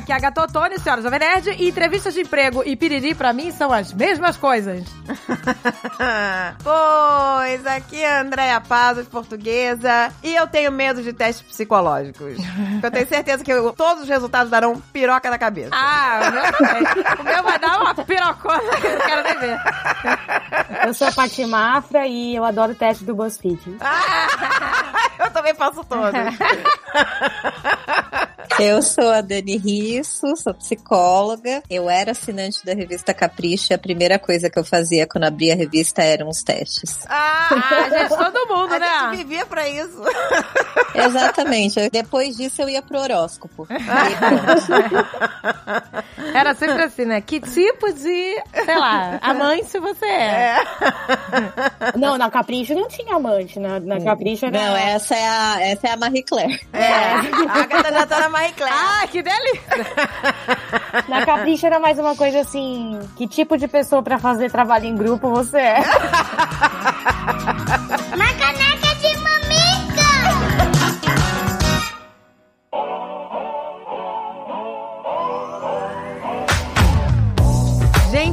aqui é a Gatotone, senhora Jovem Nerd, e entrevistas de emprego e piriri pra mim são as mesmas coisas. pois, aqui é a Andréia Pazos, portuguesa, e eu tenho medo de testes psicológicos. Eu tenho certeza que eu- todos os resultados darão piroca na cabeça. Ah, o meu também. O meu vai dar uma pirocona que eu não quero nem ver. Eu sou a Paty Mafra e eu adoro o teste do BuzzFeed. eu também faço todos. Eu sou a Dani Risso, sou psicóloga. Eu era assinante da revista Capricho e a primeira coisa que eu fazia quando abria a revista eram os testes. Ah, Ah, gente, todo mundo, a né? gente vivia pra isso. Exatamente. Depois disso eu ia pro horóscopo. Era sempre assim, né? Que tipo de, sei lá, amante você é? Não, na Capricho não tinha amante. Na, na Capricho era. Não, essa é a, essa é a Marie Claire. É, a Agatha já tá na Marie Claire. Ah, que delícia! Na Capricho era mais uma coisa assim: que tipo de pessoa pra fazer trabalho em grupo você é? Uma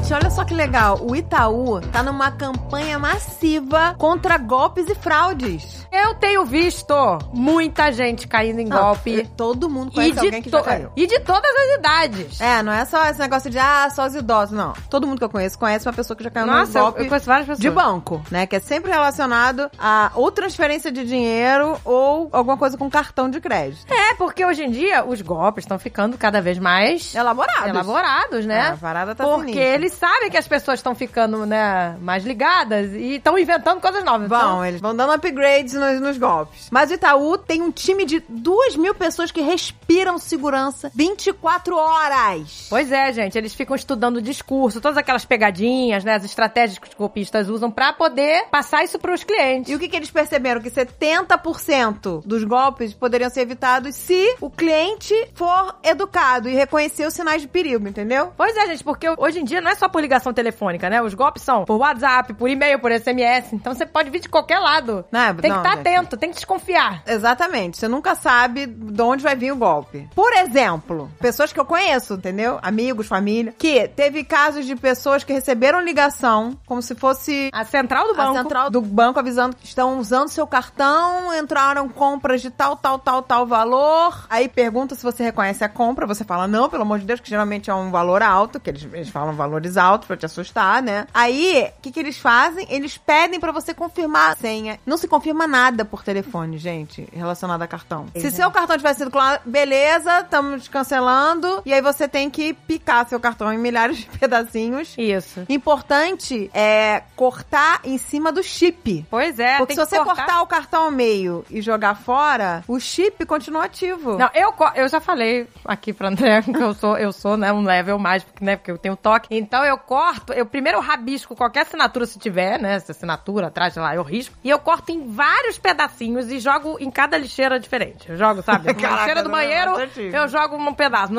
Gente, olha só que legal. O Itaú tá numa campanha massiva contra golpes e fraudes. Eu tenho visto muita gente caindo em Não, golpe. Todo mundo conhece alguém que já caiu. e de todas as idades. É, não é só esse negócio de, ah, só os idosos, não. Todo mundo que eu conheço conhece uma pessoa que já caiu Nossa, num golpe eu conheço várias pessoas. de banco, né? Que é sempre relacionado a ou transferência de dinheiro ou alguma coisa com cartão de crédito. É, porque hoje em dia os golpes estão ficando cada vez mais Elaborados. elaborados, É, né? a parada tá Porque sinistra. eles sabem que as pessoas estão ficando, né, mais ligadas e estão inventando coisas novas. Vão, Então, eles vão dando upgrades nos, nos golpes. Mas o Itaú tem um time de duas mil pessoas que respiram segurança 24 horas. Pois é, gente, eles ficam estudando o discurso, todas aquelas pegadinhas, né, as estratégias que os golpistas usam pra poder passar isso pros clientes. E o que, que eles perceberam? Que 70% dos golpes poderiam ser evitados se o cliente for educado e reconhecer os sinais de perigo, entendeu? Pois é, gente, porque hoje em dia não é só por ligação telefônica, né? Os golpes são por WhatsApp, por e-mail, por SMS. Então você pode vir de qualquer lado. Não é- tem que não, estar gente. atento, tem que desconfiar. Exatamente. Você nunca sabe de onde vai vir o golpe. Por exemplo, pessoas que eu conheço, entendeu? Amigos, família, que teve casos de pessoas que receberam ligação como se fosse A central do banco. a central do banco avisando que estão usando seu cartão, entraram compras de tal, tal, tal, tal valor. Aí pergunta se você reconhece a compra, você fala não, pelo amor de Deus, que geralmente é um valor alto, que eles, eles falam altos pra te assustar, né? Aí, o que que eles fazem? Eles pedem pra você confirmar a senha. Não se confirma nada por telefone, gente, relacionado a cartão. Se seu cartão tivesse sido clonado, beleza, estamos cancelando, e aí você tem que picar seu cartão em milhares de pedacinhos. Isso. Importante é cortar em cima do chip. Pois é, Porque se que você cortar. o cartão ao meio e jogar fora, o chip continua ativo. Não, eu, eu já falei aqui pra André que eu sou, eu sou, né, um level mais, porque, né, porque eu tenho toque. Então eu corto, eu primeiro rabisco qualquer assinatura se tiver, né, essa assinatura atrás, sei lá, eu risco. E eu corto em vários pedacinhos e jogo em cada lixeira diferente. Eu jogo, sabe, na lixeira do é banheiro, eu jogo um pedaço.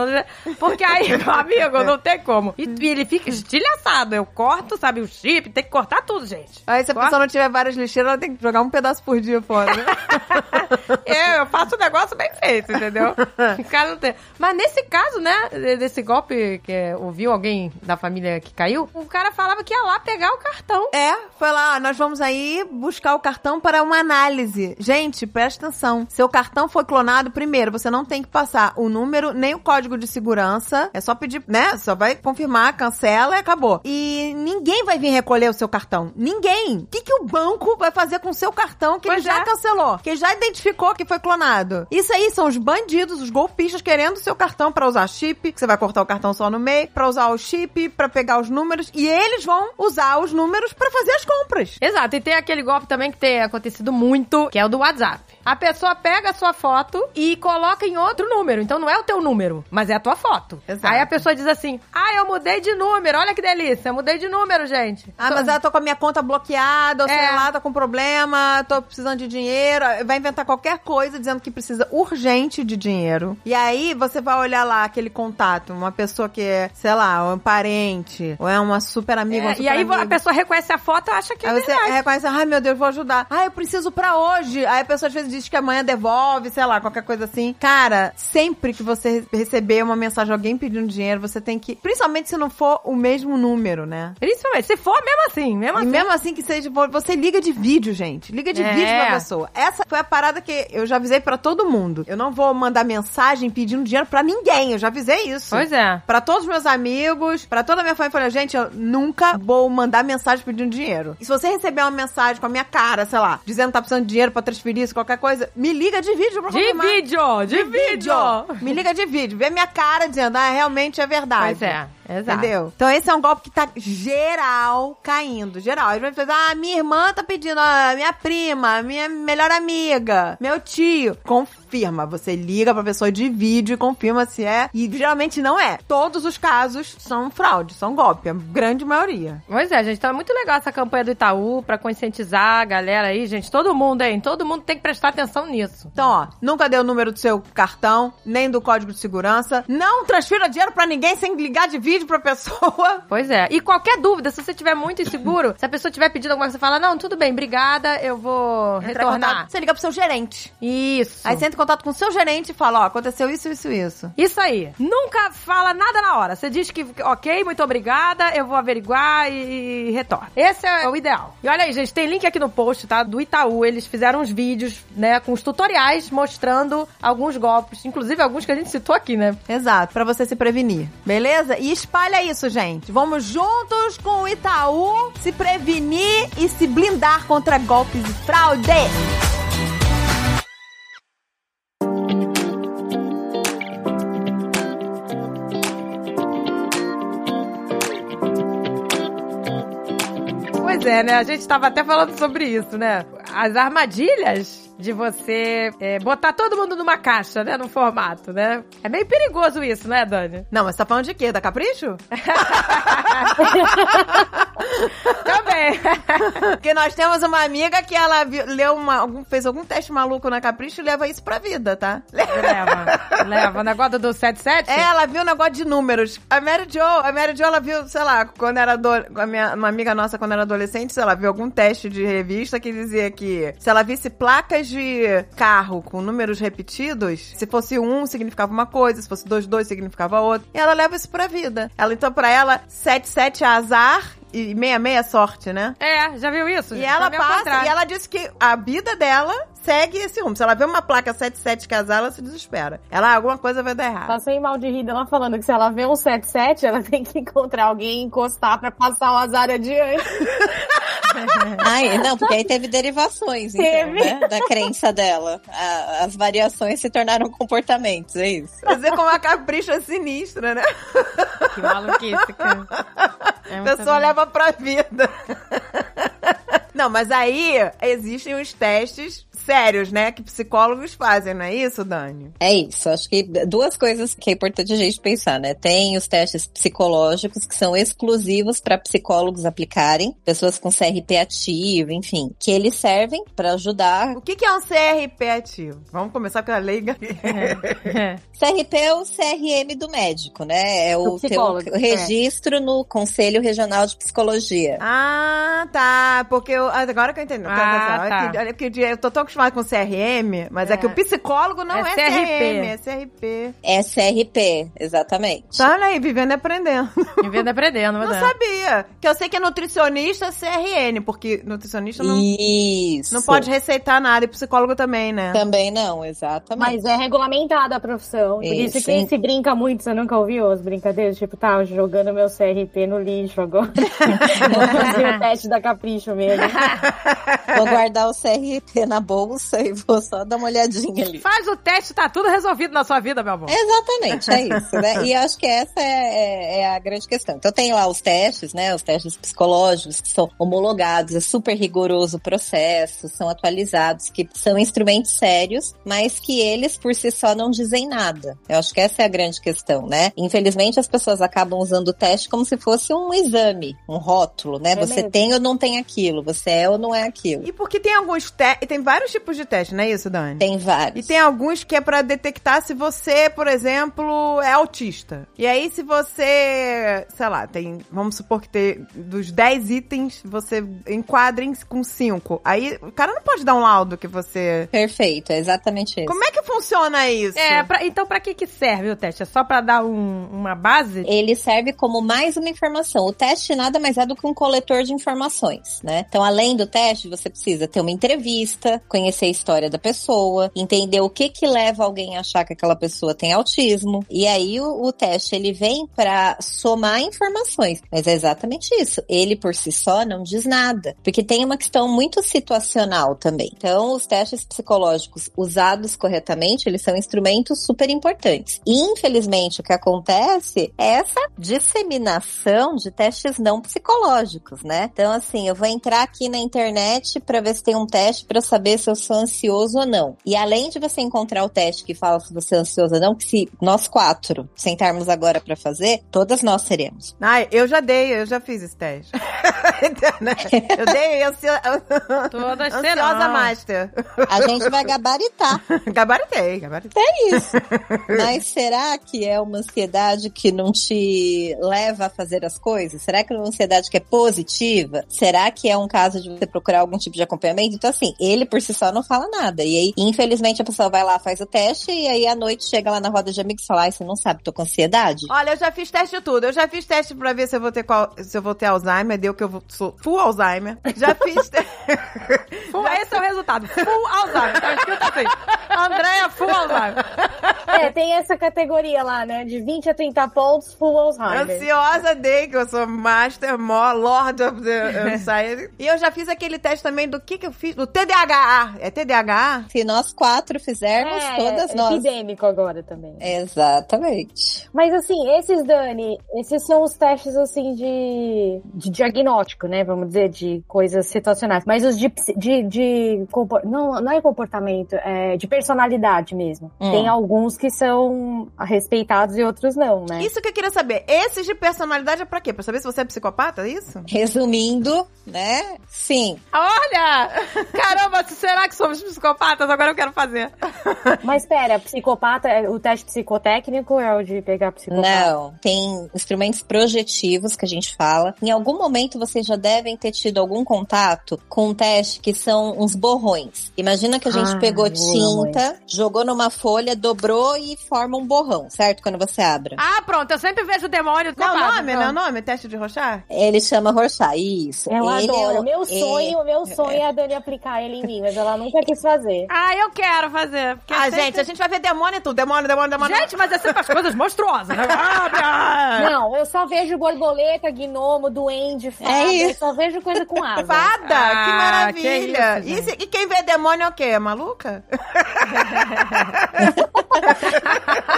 Porque aí, meu amigo, não tem como. E, e ele fica estilhaçado. Eu corto, sabe, o chip, tem que cortar tudo, gente. Aí se a Corta. pessoa não tiver várias lixeiras, ela tem que jogar um pedaço por dia fora. né? eu, eu faço o negócio bem feito, entendeu? O cara não tem. Mas nesse caso, né, desse golpe que é, ouviu alguém da família que caiu, o cara falava que ia lá pegar o cartão. É, foi lá, ó, nós vamos aí buscar o cartão para uma análise. Gente, presta atenção. Seu cartão foi clonado, primeiro, você não tem que passar o número nem o código de segurança. É só pedir, né? Só vai confirmar, cancela e acabou. E ninguém vai vir recolher o seu cartão. Ninguém. O que, que o banco vai fazer com o seu cartão que Pois ele já é. cancelou? Que já identificou que foi clonado? Isso aí são os bandidos, os golpistas querendo o seu cartão para usar chip, que você vai cortar o cartão só no meio, para usar o chip, para pegar os números, e eles vão usar os números para fazer as compras. Exato, e tem aquele golpe também que tem acontecido muito, que é o do WhatsApp. A pessoa pega a sua foto e coloca em outro número. Então não é o teu número, mas é a tua foto. Exato. Aí a pessoa diz assim: Ah, eu mudei de número, olha que delícia, eu mudei de número, gente. Ah, mas eu tô com a minha conta bloqueada, ou É. sei lá, tô com problema, tô precisando de dinheiro. Vai inventar qualquer coisa dizendo que precisa urgente de dinheiro. E aí você vai olhar lá aquele contato, uma pessoa que é, sei lá, um parente, ou é uma super amiga, É, super e aí amiga. a pessoa reconhece a foto e acha que é Aí você verdade. reconhece, ai meu Deus, vou ajudar. Ah, eu preciso pra hoje. Aí a pessoa às vezes diz que amanhã devolve, sei lá, qualquer coisa assim. Cara, sempre que você receber uma mensagem de alguém pedindo dinheiro, você tem que. Principalmente se não for o mesmo número, né? Principalmente, se for mesmo assim, mesmo E assim. mesmo assim que seja, você liga de vídeo, gente. Liga de É. vídeo pra pessoa. Essa foi a parada que eu já avisei pra todo mundo. Eu não vou mandar mensagem pedindo dinheiro pra ninguém. Eu já avisei isso. Pois é. Pra todos os meus amigos, pra toda a minha família, falei, gente, eu nunca vou mandar mensagem pedindo dinheiro. E se você receber uma mensagem com a minha cara, sei lá, dizendo que tá precisando de dinheiro pra transferir isso, qualquer coisa, me liga de vídeo pra De confirmar. vídeo, de vídeo. Me liga de vídeo. Vê minha cara dizendo, ah, realmente é verdade. Pois é, exato. Entendeu? Então esse é um golpe que tá geral caindo. Geral. Às vezes, ah, minha irmã tá pedindo, ah, minha prima, minha melhor amiga, meu tio. Confirma. Você liga pra pessoa de vídeo e confirma se é. E geralmente não é. Todos os casos são fraude, são golpe. A grande maioria. Pois é, gente, tá muito legal essa campanha do Itaú pra conscientizar a galera aí, gente. Todo mundo, hein? Todo mundo tem que prestar atenção nisso. Então, ó, nunca dê o número do seu cartão, nem do código de segurança. Não transfira dinheiro pra ninguém sem ligar de vídeo pra pessoa. Pois é. E qualquer dúvida, se você estiver muito inseguro, se a pessoa tiver pedindo alguma coisa, você fala, não, tudo bem, obrigada, eu vou Entrar retornar. contato, Você liga pro seu gerente. Isso. Aí você entra em contato com o seu gerente e fala, ó, aconteceu isso, isso, isso. Isso aí. Nunca fala nada na hora. Você diz que, ok, muito obrigada, eu vou averiguar e, e retorno. Esse é o ideal. E olha aí, gente, tem link aqui no post, tá? Do Itaú. Eles fizeram uns vídeos, né, com os tutoriais mostrando alguns golpes. Inclusive alguns que a gente citou aqui, né? Exato, pra você se prevenir. Beleza? E espalha isso, gente. Vamos juntos com o Itaú se prevenir e se blindar contra golpes e fraude. Pois é, né? A gente tava até falando sobre isso, né? As armadilhas de você é, botar todo mundo numa caixa, né? Num formato, né? É meio perigoso isso, né, Dani? Não, mas você tá falando de quê? Da Capricho? Também. Porque nós temos uma amiga que ela viu- leu uma, algum- fez algum teste maluco na Capricho e leva isso pra vida, tá? leva, leva. O negócio do 77? É, ela viu um negócio de números. A Mary Jo, a Mary Jo, ela viu, sei lá, quando era a minha, uma amiga nossa quando era adolescente, sei lá, viu algum teste de revista que dizia que se ela visse placas de carro com números repetidos, se fosse um significava uma coisa, se fosse dois, dois significava outra. E ela leva isso pra vida. Ela, então, pra ela, 77 é azar e 66 é sorte, né? É, já viu isso? E gente? ela ao passa, e ela disse que a vida dela segue esse rumo. Se ela vê uma placa 77 casar, ela se desespera. Ela, alguma coisa vai dar errado. Passei mal de rir dela falando que se ela vê um 77, ela tem que encontrar alguém e encostar pra passar o azar adiante. Ai, não, porque aí teve derivações, então, Teve. né? Da crença dela. A- as variações se tornaram comportamentos, é isso. Pra dizer como a capricha é sinistra, né? Que maluquice, cara. É A pessoa bom. leva pra vida. Não, mas aí existem os testes sérios, né? Que psicólogos fazem, não é isso, Dani? É isso, acho que duas coisas que é importante a gente pensar, né? Tem os testes psicológicos que são exclusivos para psicólogos aplicarem, pessoas com CRP ativo, enfim, que eles servem para ajudar. O que, que é um CRP ativo? Vamos começar com a leiga. É. CRP é o CRM do médico, né? É o teu psicólogo, é. registro no Conselho Regional de Psicologia. Ah, tá. Porque eu, agora que eu entendi. Ah, tá. que- Olha que eu eu tô tão acostumada com CRM, mas é, É. que o psicólogo não É é, CRP. CRM, é CRP. É CRP, exatamente. Tá, olha aí, vivendo e aprendendo. Vivendo e aprendendo, Não sabia. Que eu sei que é nutricionista é CRN, porque nutricionista não, Isso. não pode receitar nada e psicólogo também, né? Também não, exatamente. Mas é regulamentada a profissão. Por isso, Isso, que se brinca muito, você nunca ouviu as brincadeiras? Tipo, tá, jogando meu CRP no lixo agora. Vou fazer o teste da capricho mesmo. Vou guardar o CRP na bolsa e vou só dar uma olhadinha ali. Faz o teste, tá tudo resolvido na sua vida, meu amor. Exatamente, é isso, né? E acho que essa é, é- é a grande questão. Então tem lá os testes, né? Os testes psicológicos que são homologados, é super rigoroso o processo, são atualizados, que são instrumentos sérios, mas que eles por si só não dizem nada. Eu acho que essa é a grande questão, né? Infelizmente as pessoas acabam usando o teste como se fosse um exame, um rótulo, né? É Você mesmo. tem ou não tem aquilo, você é ou não é aquilo. E porque tem alguns testes, tem vários tipos tipos de teste, não é isso, Dani? Tem vários. E tem alguns que é pra detectar se você, por exemplo, é autista. E aí, se você, sei lá, tem, vamos supor que tem dos 10 itens, você enquadra em- com 5. Aí, o cara não pode dar um laudo que você. Perfeito, é exatamente isso. Como é que funciona isso? É, pra- então pra que que serve o teste? É só pra dar um- uma base? Ele serve como mais uma informação. O teste nada mais é do que um coletor de informações, né? Então, além do teste, você precisa ter uma entrevista, conhecer a história da pessoa, entender o que que leva alguém a achar que aquela pessoa tem autismo. E aí o, o teste ele vem para somar informações, mas é exatamente isso. Ele por si só não diz nada, porque tem uma questão muito situacional também. Então, os testes psicológicos usados corretamente, eles são instrumentos super importantes. E, infelizmente, o que acontece é essa disseminação de testes não psicológicos, né? Então, assim, eu vou entrar aqui na internet para ver se tem um teste para saber se eu sou ansioso ou não. E além de você encontrar o teste que fala se você é ansioso ou não, que se nós quatro sentarmos agora para fazer, todas nós seremos. Ai, eu já dei, eu já fiz esse teste. Eu dei ansio... Todas ansiosa serão. master. A gente vai gabaritar. gabaritei, gabaritei. É isso. Mas será que é uma ansiedade que não te leva a fazer as coisas? Será que é uma ansiedade que é positiva? Será que é um caso de você procurar algum tipo de acompanhamento? Então, assim, ele por si só não fala nada. E aí, infelizmente, a pessoa vai lá, faz o teste, e aí à noite chega lá na roda de amigos e fala: Ai, você não sabe, tô com ansiedade? Olha, eu já fiz teste de tudo. Eu já fiz teste pra ver se eu vou ter qual, se eu vou ter Alzheimer, deu que eu vou, sou full Alzheimer. Já fiz te... Full, esse é o resultado. Full Alzheimer. Tá escrito assim. Andréia Full Alzheimer. É, tem essa categoria lá, né? De 20 a 30 pontos, full Alzheimer. Ansiosa dei, que eu sou Master, Mo, Lord of the Anxiety. e eu já fiz aquele teste também do que que eu fiz? Do TDAH. É TDAH? Se nós quatro fizermos, É, todas nós. epidêmico agora também. Exatamente. Mas assim, esses, Dani, esses são os testes assim de, de diagnóstico, né? Vamos dizer, de coisas situacionais. Mas os de, de, de compor- não, não é comportamento, é de personalidade mesmo. Hum. Tem alguns que são respeitados e outros não, né? Isso que eu queria saber. Esses de personalidade é pra quê? Pra saber se você é psicopata, é isso? Resumindo, né? Sim. Olha! Caramba, será que somos psicopatas? Agora eu quero fazer. Mas pera, psicopata, é- o teste psicotécnico é o de pegar psicopata? Não, tem instrumentos projetivos que a gente fala. Em algum momento vocês já devem ter tido algum contato com um teste que são uns borrões. Imagina que a gente Ah, pegou tinta, jogou numa folha, dobrou e forma um borrão, certo? Quando você abre. Ah, pronto. Eu sempre vejo o demônio Não, copado. nome, não é o nome? Teste de Rochar? Ele chama Rorschach, isso. Eu ele adoro. é o- meu é- sonho, meu sonho é a Dani aplicar ele em mim, mas ela nunca quis fazer. Ah, eu quero fazer. porque Ah, sempre- gente, a gente vai ver demônio e tudo. Demônio, demônio, demônio. Gente, mas é sempre as coisas monstruosas, né? Abre, ah. Não, eu só vejo borboleta, gnomo, duende, fada. É isso. Eu só vejo coisa com asa. Fada, que Ah, maravilha. que isso, e, se- e quem vê demônio é o quê? É maluca?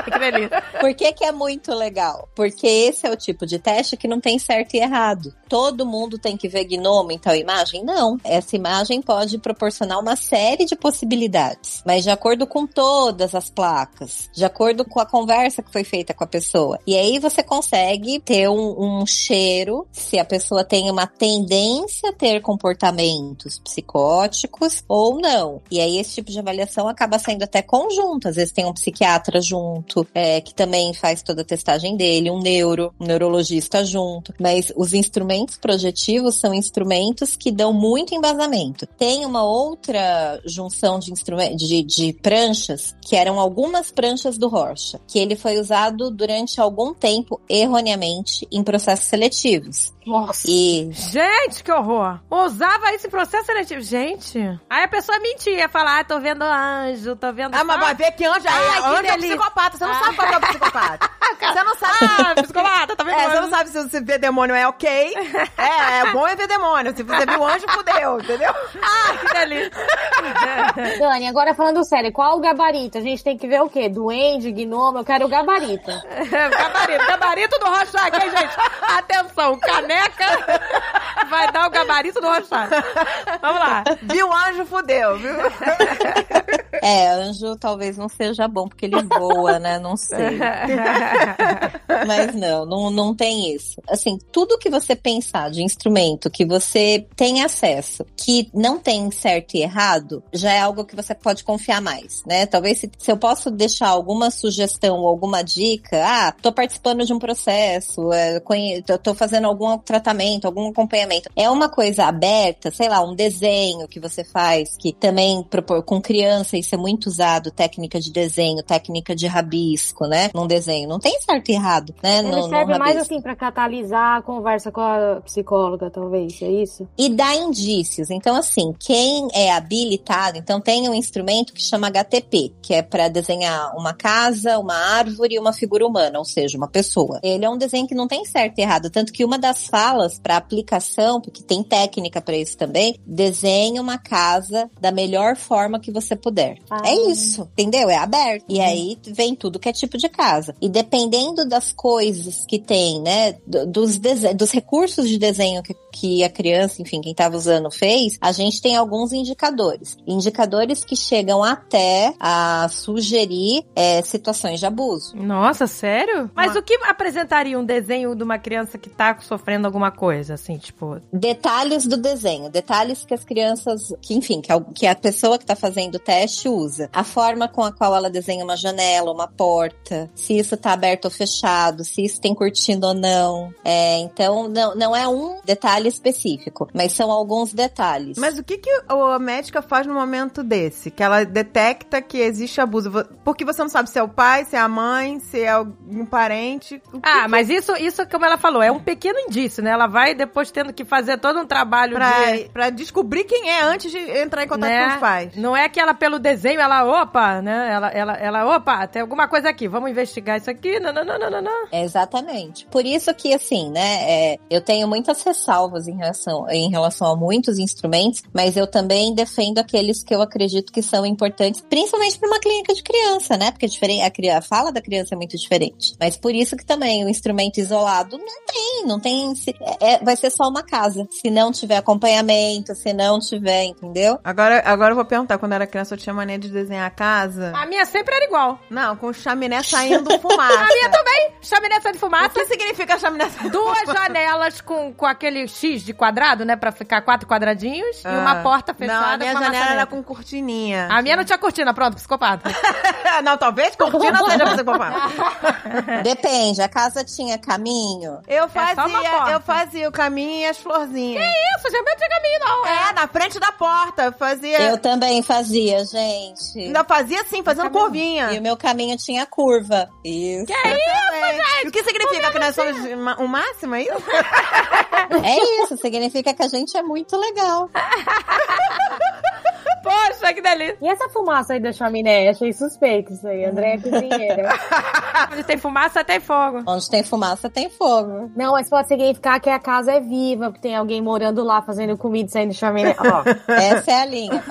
que delícia. Por que, que é muito legal? Porque esse é o tipo de teste que não tem certo e errado. Todo mundo tem que ver gnomo em tal imagem? Não. Essa imagem pode proporcionar uma série de possibilidades, mas de acordo com todas as placas, de acordo com a conversa que foi feita com a pessoa. E aí você consegue ter um, um cheiro se a pessoa tem uma tendência a ter comportamentos psicóticos ou não. E aí esse tipo de avaliação acaba sendo até conjunto. Às vezes tem um psiquiatra junto, é, que também faz toda a testagem dele, um neuro, um neurologista junto. Mas os instrumentos projetivos são instrumentos que dão muito embasamento. Tem uma outra junção de instrumentos, de, de pranchas, que eram algumas pranchas do Rorschach, que ele foi usado durante algum tempo, erroneamente, em processos seletivos. Nossa. E Gente, que horror. Usava esse processo seletivo. Gente. Aí a pessoa mentia, falar, ah, tô vendo anjo, tô vendo... Ah, mas vai ver que anjo, Ai, é, que anjo é delícia. psicopata. Você não sabe qual é o psicopata. Você não sabe. Ah, psicopata, tá vendo É, você não sabe se você vê demônio é ok. É, é bom é ver demônio. Se você viu anjo, fudeu, entendeu? Ah, que delícia. Dani, agora falando sério, qual o gabarito? A gente tem que ver o quê? Duende, gnomo? Eu quero o gabarito. gabarito, gabarito do Rorschach, hein, gente? Atenção, caneca vai dar o gabarito do rochado. Vamos lá. Viu anjo, fudeu, viu? É, anjo talvez não seja bom, porque ele voa, né? Não sei. Mas não, não, não tem isso. Assim, tudo que você pensar de instrumento que você tem acesso, que não tem certo e errado, já é algo que você pode confiar mais, né? Talvez se, se eu posso deixar alguma sugestão ou alguma dica, ah, tô participando de um processo, é, tô- fazendo algum tratamento, algum acompanhamento. É uma coisa aberta, sei lá, um desenho que você faz, que também propor com criança isso é muito usado, técnica de desenho, técnica de rabisco, né? Num desenho. Não tem certo e errado, né? Ele no, no serve mais rabisco. assim pra catalisar a conversa com a psicóloga, talvez, é isso? e dá indícios. Então, assim, quem é habilitado, então tem um instrumento que chama HTP, que é para desenhar uma casa, uma árvore e uma figura humana, ou seja, uma pessoa. Ele é um desenho que não tem certo e errado, tanto que uma das falas para aplicação, porque tem técnica para isso também, desenhe uma casa da melhor forma que você puder. Ah. É isso, entendeu? É aberto. E aí vem tudo que é tipo de casa. E dependendo das coisas que tem, né, do- dos, dos recursos de desenho que, que a criança, enfim, quem estava usando fez, a gente tem alguns indicadores. Indicadores que chegam até a sugerir é, situações de abuso. Nossa, sério? Mas o que apresentaria um desenho de uma criança que tá sofrendo alguma coisa, assim, tipo... Detalhes do desenho, detalhes que as crianças, que enfim, que a, que a pessoa que está fazendo o teste usa. A forma com a qual ela desenha uma janela, uma porta, se isso tá aberto ou fechado, se isso tem cortina ou não. É, então, não, não é um detalhe específico, mas são alguns detalhes. Mas o que, que a médica faz no momento desse? Que ela detecta que existe abuso. Porque você não sabe se é o pai, se é a mãe, se é algum parente. Ah, que- mas isso, isso, como ela falou, é um pequeno indício, né? Ela vai depois tendo que fazer todo um trabalho Pra, de... pra descobrir quem é antes de entrar em contato né? com os pais. Não é que ela, pelo desenho, ela, opa, né? Ela, ela, ela, opa, tem alguma coisa aqui, vamos investigar isso aqui, não, não, não, não, não, não. Exatamente. Por isso que, assim, né, é, eu tenho muitas ressalvas em relação, em relação a muitos instrumentos, mas eu também defendo aqueles que eu acredito que são importantes, principalmente para uma clínica de criança, né? Porque é diferente, a, a fala da criança é muito diferente. Mas por isso que também o instrumento isolado não tem, não tem. se- é- vai ser só uma casa. Se não tiver acompanhamento, se não tiver, entendeu? Agora, agora eu vou perguntar, quando eu era criança eu tinha mania de desenhar a casa. A minha sempre era igual. Não, com chaminé saindo fumaça. A minha também. Chaminé só de O fumaça. que significa chaminé saindo Duas janelas com, com aquele X de quadrado, né? Pra ficar quatro quadradinhos. E uma Ah. porta fechada Não, a minha janela era com cortininha. A minha não tinha cortina, pronto, psicopata. não, talvez cortina seja psicopata. Depende, a casa tinha caminho. Eu É fazia, porta. eu fazia o caminho e as florzinhas. Isso, já não tinha caminho, não. É, na frente da porta. Eu fazia. Eu também fazia, gente. Ainda fazia assim, fazendo curvinha. E o meu caminho tinha curva. Isso. Que é isso? É. O que significa que nós somos o máximo, é isso? É isso, significa que a gente é muito legal. Poxa, que delícia. E essa fumaça aí da chaminé? Achei suspeito isso aí. André é cozinheira. Onde tem fumaça, tem fogo. Onde tem fumaça, tem fogo. Não, mas pode significar que a casa é viva, porque tem alguém morando lá fazendo comida e saindo de chaminé. Ó, Essa é a linha.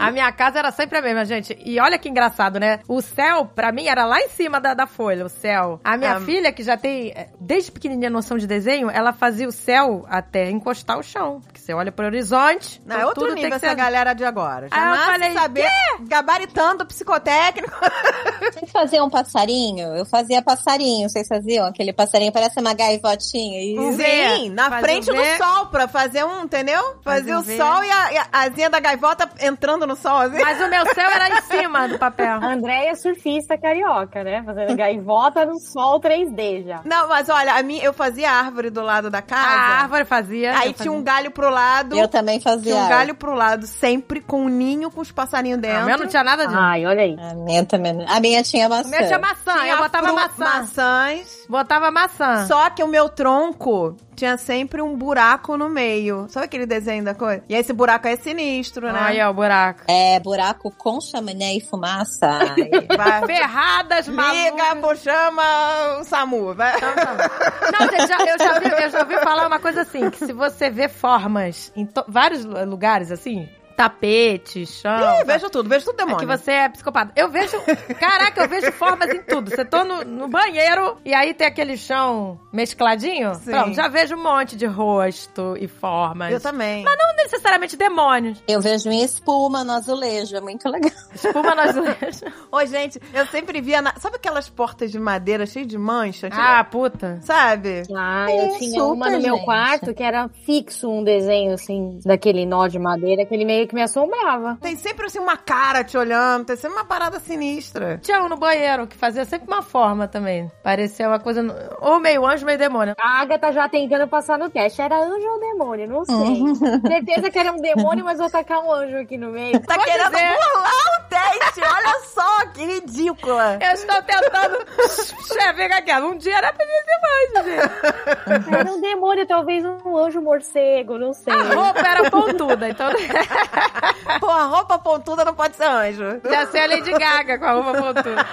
A minha casa era sempre a mesma, gente. E olha que engraçado, né? O céu, pra mim, era lá em cima da, da folha, o céu. A minha Ah. filha, que já tem, eh, desde pequenininha, noção de desenho, ela fazia o céu até encostar o chão. Porque você olha pro horizonte, Não, então é outro tudo nível tem que essa ser... galera de agora. Já Aí eu falei, saber gabaritando o psicotécnico. Vocês faziam passarinho? Eu fazia passarinho. Vocês faziam? Aquele passarinho parece uma gaivotinha. Um Isso. V. Sim, na Fazer frente um do sol, pra fazer um, entendeu? Fazer Fazer um o sol e a, e a asinha da gaivota entrando no sol, assim. Mas o meu céu era em cima do papel. a André é surfista carioca, né? Fazendo gaivota no sol 3D já. Não, mas olha, a minha, eu fazia árvore do lado da A casa. árvore fazia. Aí tinha fazia. um galho pro lado. Eu também fazia. Tinha um galho pro lado, sempre com um ninho com os passarinhos dentro. A minha não tinha nada disso. Ai, olha aí. A minha também. não- A minha tinha maçã. meu tinha maçã, Tinha eu botava maçã. maçãs. Botava maçã. Só que o meu tronco tinha sempre um buraco no meio. Sabe aquele desenho da coisa? E esse buraco é sinistro, né? Aí, ó, o buraco. É, buraco com chaminé e fumaça. Ai, Vai. Ferradas, Liga, malucas. pô, chama o SAMU. Vai. Não, gente, já- eu, já vi, eu já ouvi falar uma coisa assim, que se você vê formas em vários lu- lugares, assim, tapete, chão. Ih, sabe? vejo tudo, vejo tudo É demônio. que você é psicopata. Eu vejo. Caraca, eu vejo formas em tudo. Você tô no, no banheiro e aí tem aquele chão mescladinho. Sim. Pronto, já vejo um monte de rosto e formas. Eu também. Mas não necessariamente demônios. Eu vejo em espuma no azulejo, é muito legal. Espuma nas luzes. Ô, gente, eu sempre via. na- Sabe aquelas portas de madeira cheias de mancha? Ah, puta. Sabe? Ah, É, eu tinha super, uma no meu gente. quarto que era fixo um desenho, assim, daquele nó de madeira, que ele meio que me assombrava. Tem sempre assim uma cara te olhando, tem sempre uma parada sinistra. Tinha um no banheiro que fazia sempre uma forma também. Parecia uma coisa. Ou meio anjo, meio demônio. A Agatha já tentando passar no teste. Era anjo ou demônio? Não sei. Certeza que era um demônio, mas vou tacar um anjo aqui no meio. Tá Vou querendo dizer. burlar o teste, olha só que ridícula. Eu estou tentando. Chefe, fica quieto. Um dia era pra ser mais, gente. Era um demônio, talvez um anjo morcego, não sei. A roupa era pontuda, então. Pô, a roupa pontuda não pode ser anjo. Já sei a Lady Gaga com a roupa pontuda.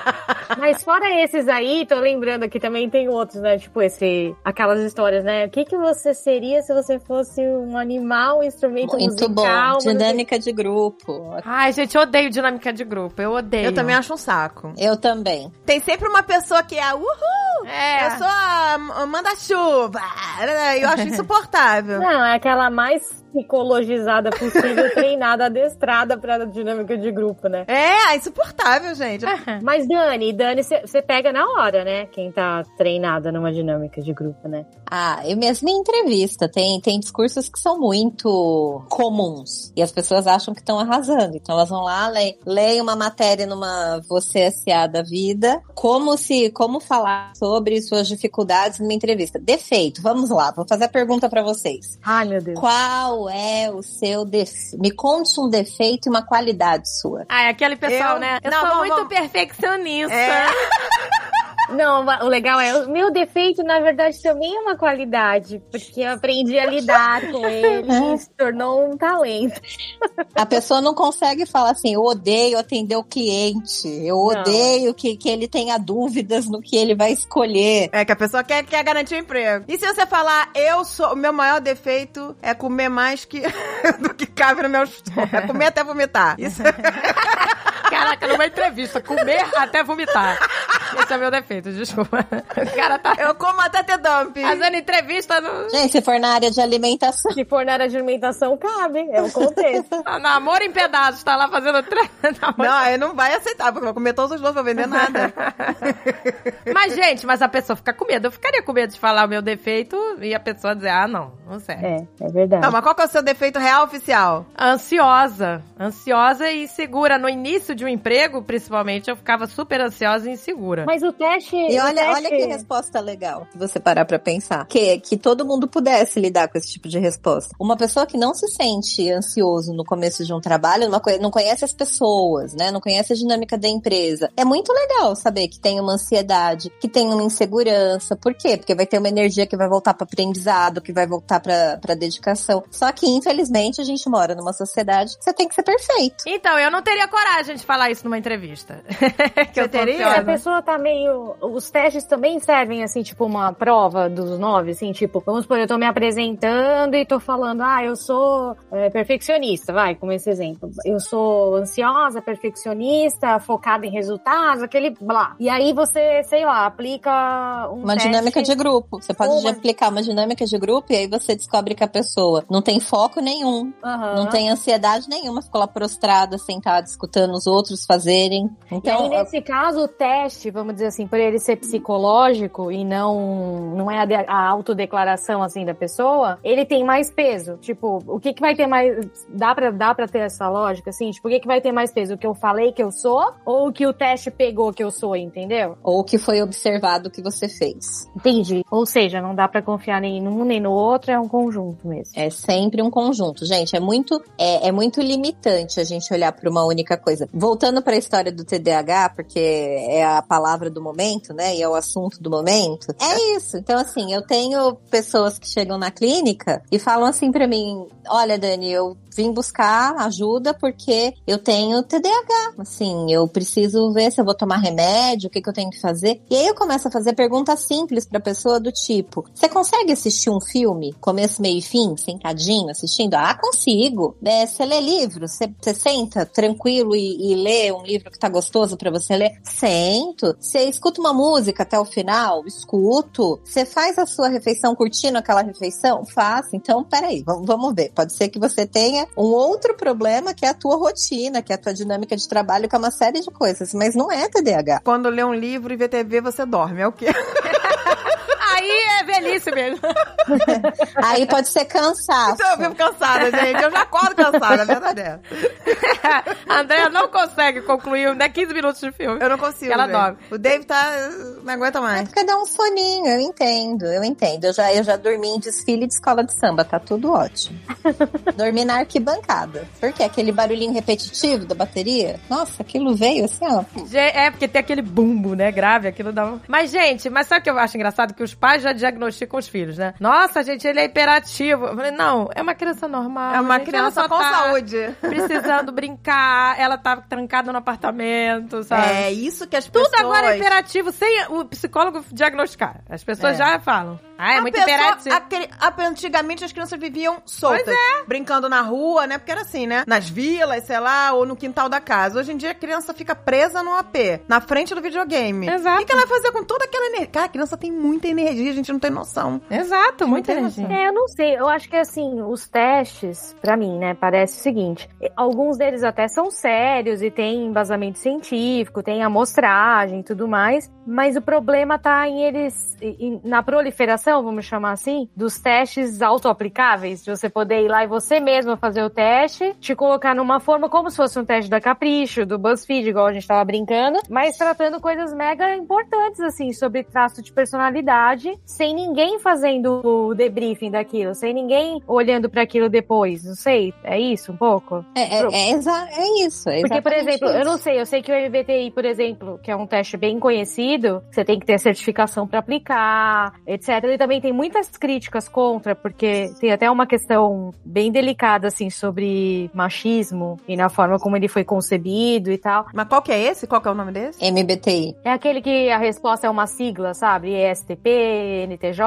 Mas fora esses aí, tô lembrando que também tem outros, né? Tipo esse, aquelas histórias, né? O que que você seria se você fosse um animal, um instrumento Muito bom. musical? não sei- Dinâmica de grupo. Ai, gente, eu odeio dinâmica de grupo. Eu odeio. Eu também acho um saco. Eu também. Tem sempre uma pessoa que é uhul! É. Eu sou a a manda-chuva! Eu acho insuportável. Não, é aquela mais psicologizada possível, treinada, adestrada pra dinâmica de grupo, né? É, insuportável, gente. Mas Dani, Dani, você pega na hora, né? Quem tá treinada numa dinâmica de grupo, né? Ah, eu mesmo em entrevista, tem, tem discursos que são muito comuns. E as pessoas acham que estão arrasando. Então elas vão lá, leem, leem uma matéria numa Você S.A. da vida, como se, como falar sobre suas dificuldades numa entrevista. Defeito, vamos lá, vou fazer a pergunta pra vocês. Ai, meu Deus. Qual é o seu defeito? Me conte um defeito e uma qualidade sua. Ah, é aquele pessoal, Eu- né? Eu Não, sou muito perfeccionista. É. Não, o legal é, o meu defeito, na verdade, também é uma qualidade, porque eu aprendi a lidar com ele e se tornou um talento. A pessoa não consegue falar assim, eu odeio atender o cliente, eu Não. odeio que, que ele tenha dúvidas no que ele vai escolher. É que a pessoa quer, quer garantir o emprego. E se você falar, eu sou. O meu maior defeito é comer mais que do que cabe no meu estômago. É comer até vomitar. Isso Caraca, numa entrevista, comer até vomitar. Esse é meu defeito, desculpa. O cara tá eu como até ter dump. fazendo entrevista no, Gente, se for na área de alimentação, Se for na área de alimentação, cabe, é o contexto. no namoro em pedaços, tá lá fazendo tre... Não, aí não vai aceitar, porque eu vou comer todos os dois, não vou vender nada. Mas, gente, mas a pessoa fica com medo. Eu ficaria com medo de falar o meu defeito e a pessoa dizer, ah, não, não serve. É, é verdade. Não, mas qual que é o seu defeito real oficial? Ansiosa. Ansiosa e insegura. No início de um emprego, principalmente, eu ficava super ansiosa e insegura. Mas o teste. E o olha, teste- olha que resposta legal, se você parar pra pensar. Que, que todo mundo pudesse lidar com esse tipo de resposta. Uma pessoa que não se sente ansioso no começo de um trabalho, não não conhece as pessoas, né? Não conhece a dinâmica da empresa. É muito legal saber que tem uma ansiedade, que tem uma insegurança. Por quê? Porque vai ter uma energia que vai voltar para aprendizado, que vai voltar pra pra dedicação. Só que, infelizmente, a gente mora numa sociedade que você tem que ser perfeito. Então, eu não teria coragem de falar isso numa entrevista. que eu teria? Se a pessoa tá meio. Os testes também servem, assim, tipo, uma prova dos nove, assim, tipo, vamos supor, eu tô me apresentando e tô falando, ah, eu sou é, perfeccionista, vai, como esse exemplo. Eu sou ansiosa, perfeccionista, focada em resultados, aquele blá. E aí você, sei lá, aplica um Uma teste- dinâmica de grupo. Você pode Uma- aplicar uma dinâmica de grupo e aí você descobre que a pessoa não tem foco nenhum, Aham. não tem ansiedade nenhuma, ficou lá prostrada, sentada, escutando os outros fazerem. E Então, aí, nesse caso, o teste, vamos dizer assim, por ele ser psicológico e não, não é a, de- a autodeclaração, assim, da pessoa, ele tem mais peso. Tipo, o que que vai ter mais... Dá pra, dá pra ter essa lógica, assim? Tipo, o que que vai ter mais peso? O que eu falei que eu sou ou o que o teste pegou que eu sou, entendeu? ou o que foi observado que você fez. Entendi. Ou seja, não dá pra confiar nem num nem no outro, é um conjunto mesmo. É sempre um conjunto, gente. É muito, é, é muito limitante a gente olhar para uma única coisa. Voltando para a história do TDAH, porque é a palavra do momento, né? E é o assunto do momento. É isso. Então, assim, eu tenho pessoas que chegam na clínica e falam assim pra mim: olha, Dani, eu vim buscar ajuda porque eu tenho TDAH. Assim, eu preciso ver se eu vou tomar remédio, o que, que eu tenho que fazer. E aí eu começo a fazer perguntas simples pra pessoa do tipo: você consegue assistir um filme, começo, meio e fim, sentadinho, assistindo? Ah, consigo. É, você lê livro? Você, você senta tranquilo e, e lê um livro que tá gostoso para você ler? Sento. Você escuta uma música até o final? Escuto. Você faz a sua refeição curtindo aquela refeição? Faço. Então, peraí, vamos, vamos ver. Pode ser que você tenha um outro problema que é a tua rotina, que é a tua dinâmica de trabalho, que é uma série de coisas, mas não é TDAH. Quando lê um livro e vê TV, você dorme. É o quê? Aí é velhice mesmo. Aí pode ser cansaço. Então eu vivo cansada, gente. Eu já acordo cansada, a verdade é. essa. a Andrea não consegue concluir né, 15 minutos de filme. Eu não consigo. Ela dorme. O Dave tá. Não aguenta É mais. porque dá um soninho, eu entendo, eu entendo. Eu já, eu já dormi em desfile de escola de samba, tá tudo ótimo. dormi na arquibancada. Porque aquele barulhinho repetitivo da bateria, nossa, aquilo veio assim, ó. É, porque tem aquele bumbo, né? Grave, aquilo dá um... Mas, gente, mas sabe o que eu acho engraçado? Que os pais já diagnosticam os filhos, né? Nossa, gente, ele é hiperativo. Eu falei, não, é uma criança normal. É uma gente, criança com tá saúde. Precisando brincar, ela tá trancada no apartamento, sabe? É isso que as Tudo pessoas. agora é hiperativo sem o psicólogo diagnosticar. As pessoas É. já falam. Ah, é A muito pessoa- hiperativo. a- antigamente as crianças viviam soltas, brincando na rua, né? Porque era assim, né? Nas vilas, sei lá, ou no quintal da casa. Hoje em dia a criança fica presa no AP, na frente do videogame. Exato. O que, que ela vai fazer com toda aquela energia? Cara, a criança tem muita energia, a gente não tem noção. Exato, muita energia. É, eu não sei. Eu acho que assim, os testes, pra mim, né, parece o seguinte: alguns deles até são sérios e tem embasamento científico, tem amostragem e tudo mais, mas o problema tá em eles, em- na proliferação, vamos chamar assim, dos testes auto-aplicáveis, de você poder ir lá e você mesmo fazer o teste, te colocar numa forma como se fosse um teste da Capricho, do BuzzFeed, igual a gente tava brincando, mas tratando coisas mega importantes, assim, sobre traço de personalidade, sem ninguém fazendo o debriefing daquilo, sem ninguém olhando para aquilo depois. Não sei, é isso um pouco? É, é, é, exa- é isso. É Porque, por exemplo, eu isso. não sei, eu sei que o MBTI, por exemplo, que é um teste bem conhecido, você tem que ter certificação para aplicar, etc. E também tem muitas críticas contra, porque tem até uma questão bem delicada, assim, sobre machismo e na forma como ele foi concebido e tal. Mas qual que é esse? Qual que é o nome desse? MBTI. É aquele que a resposta é uma sigla, sabe? ESTP, NTJ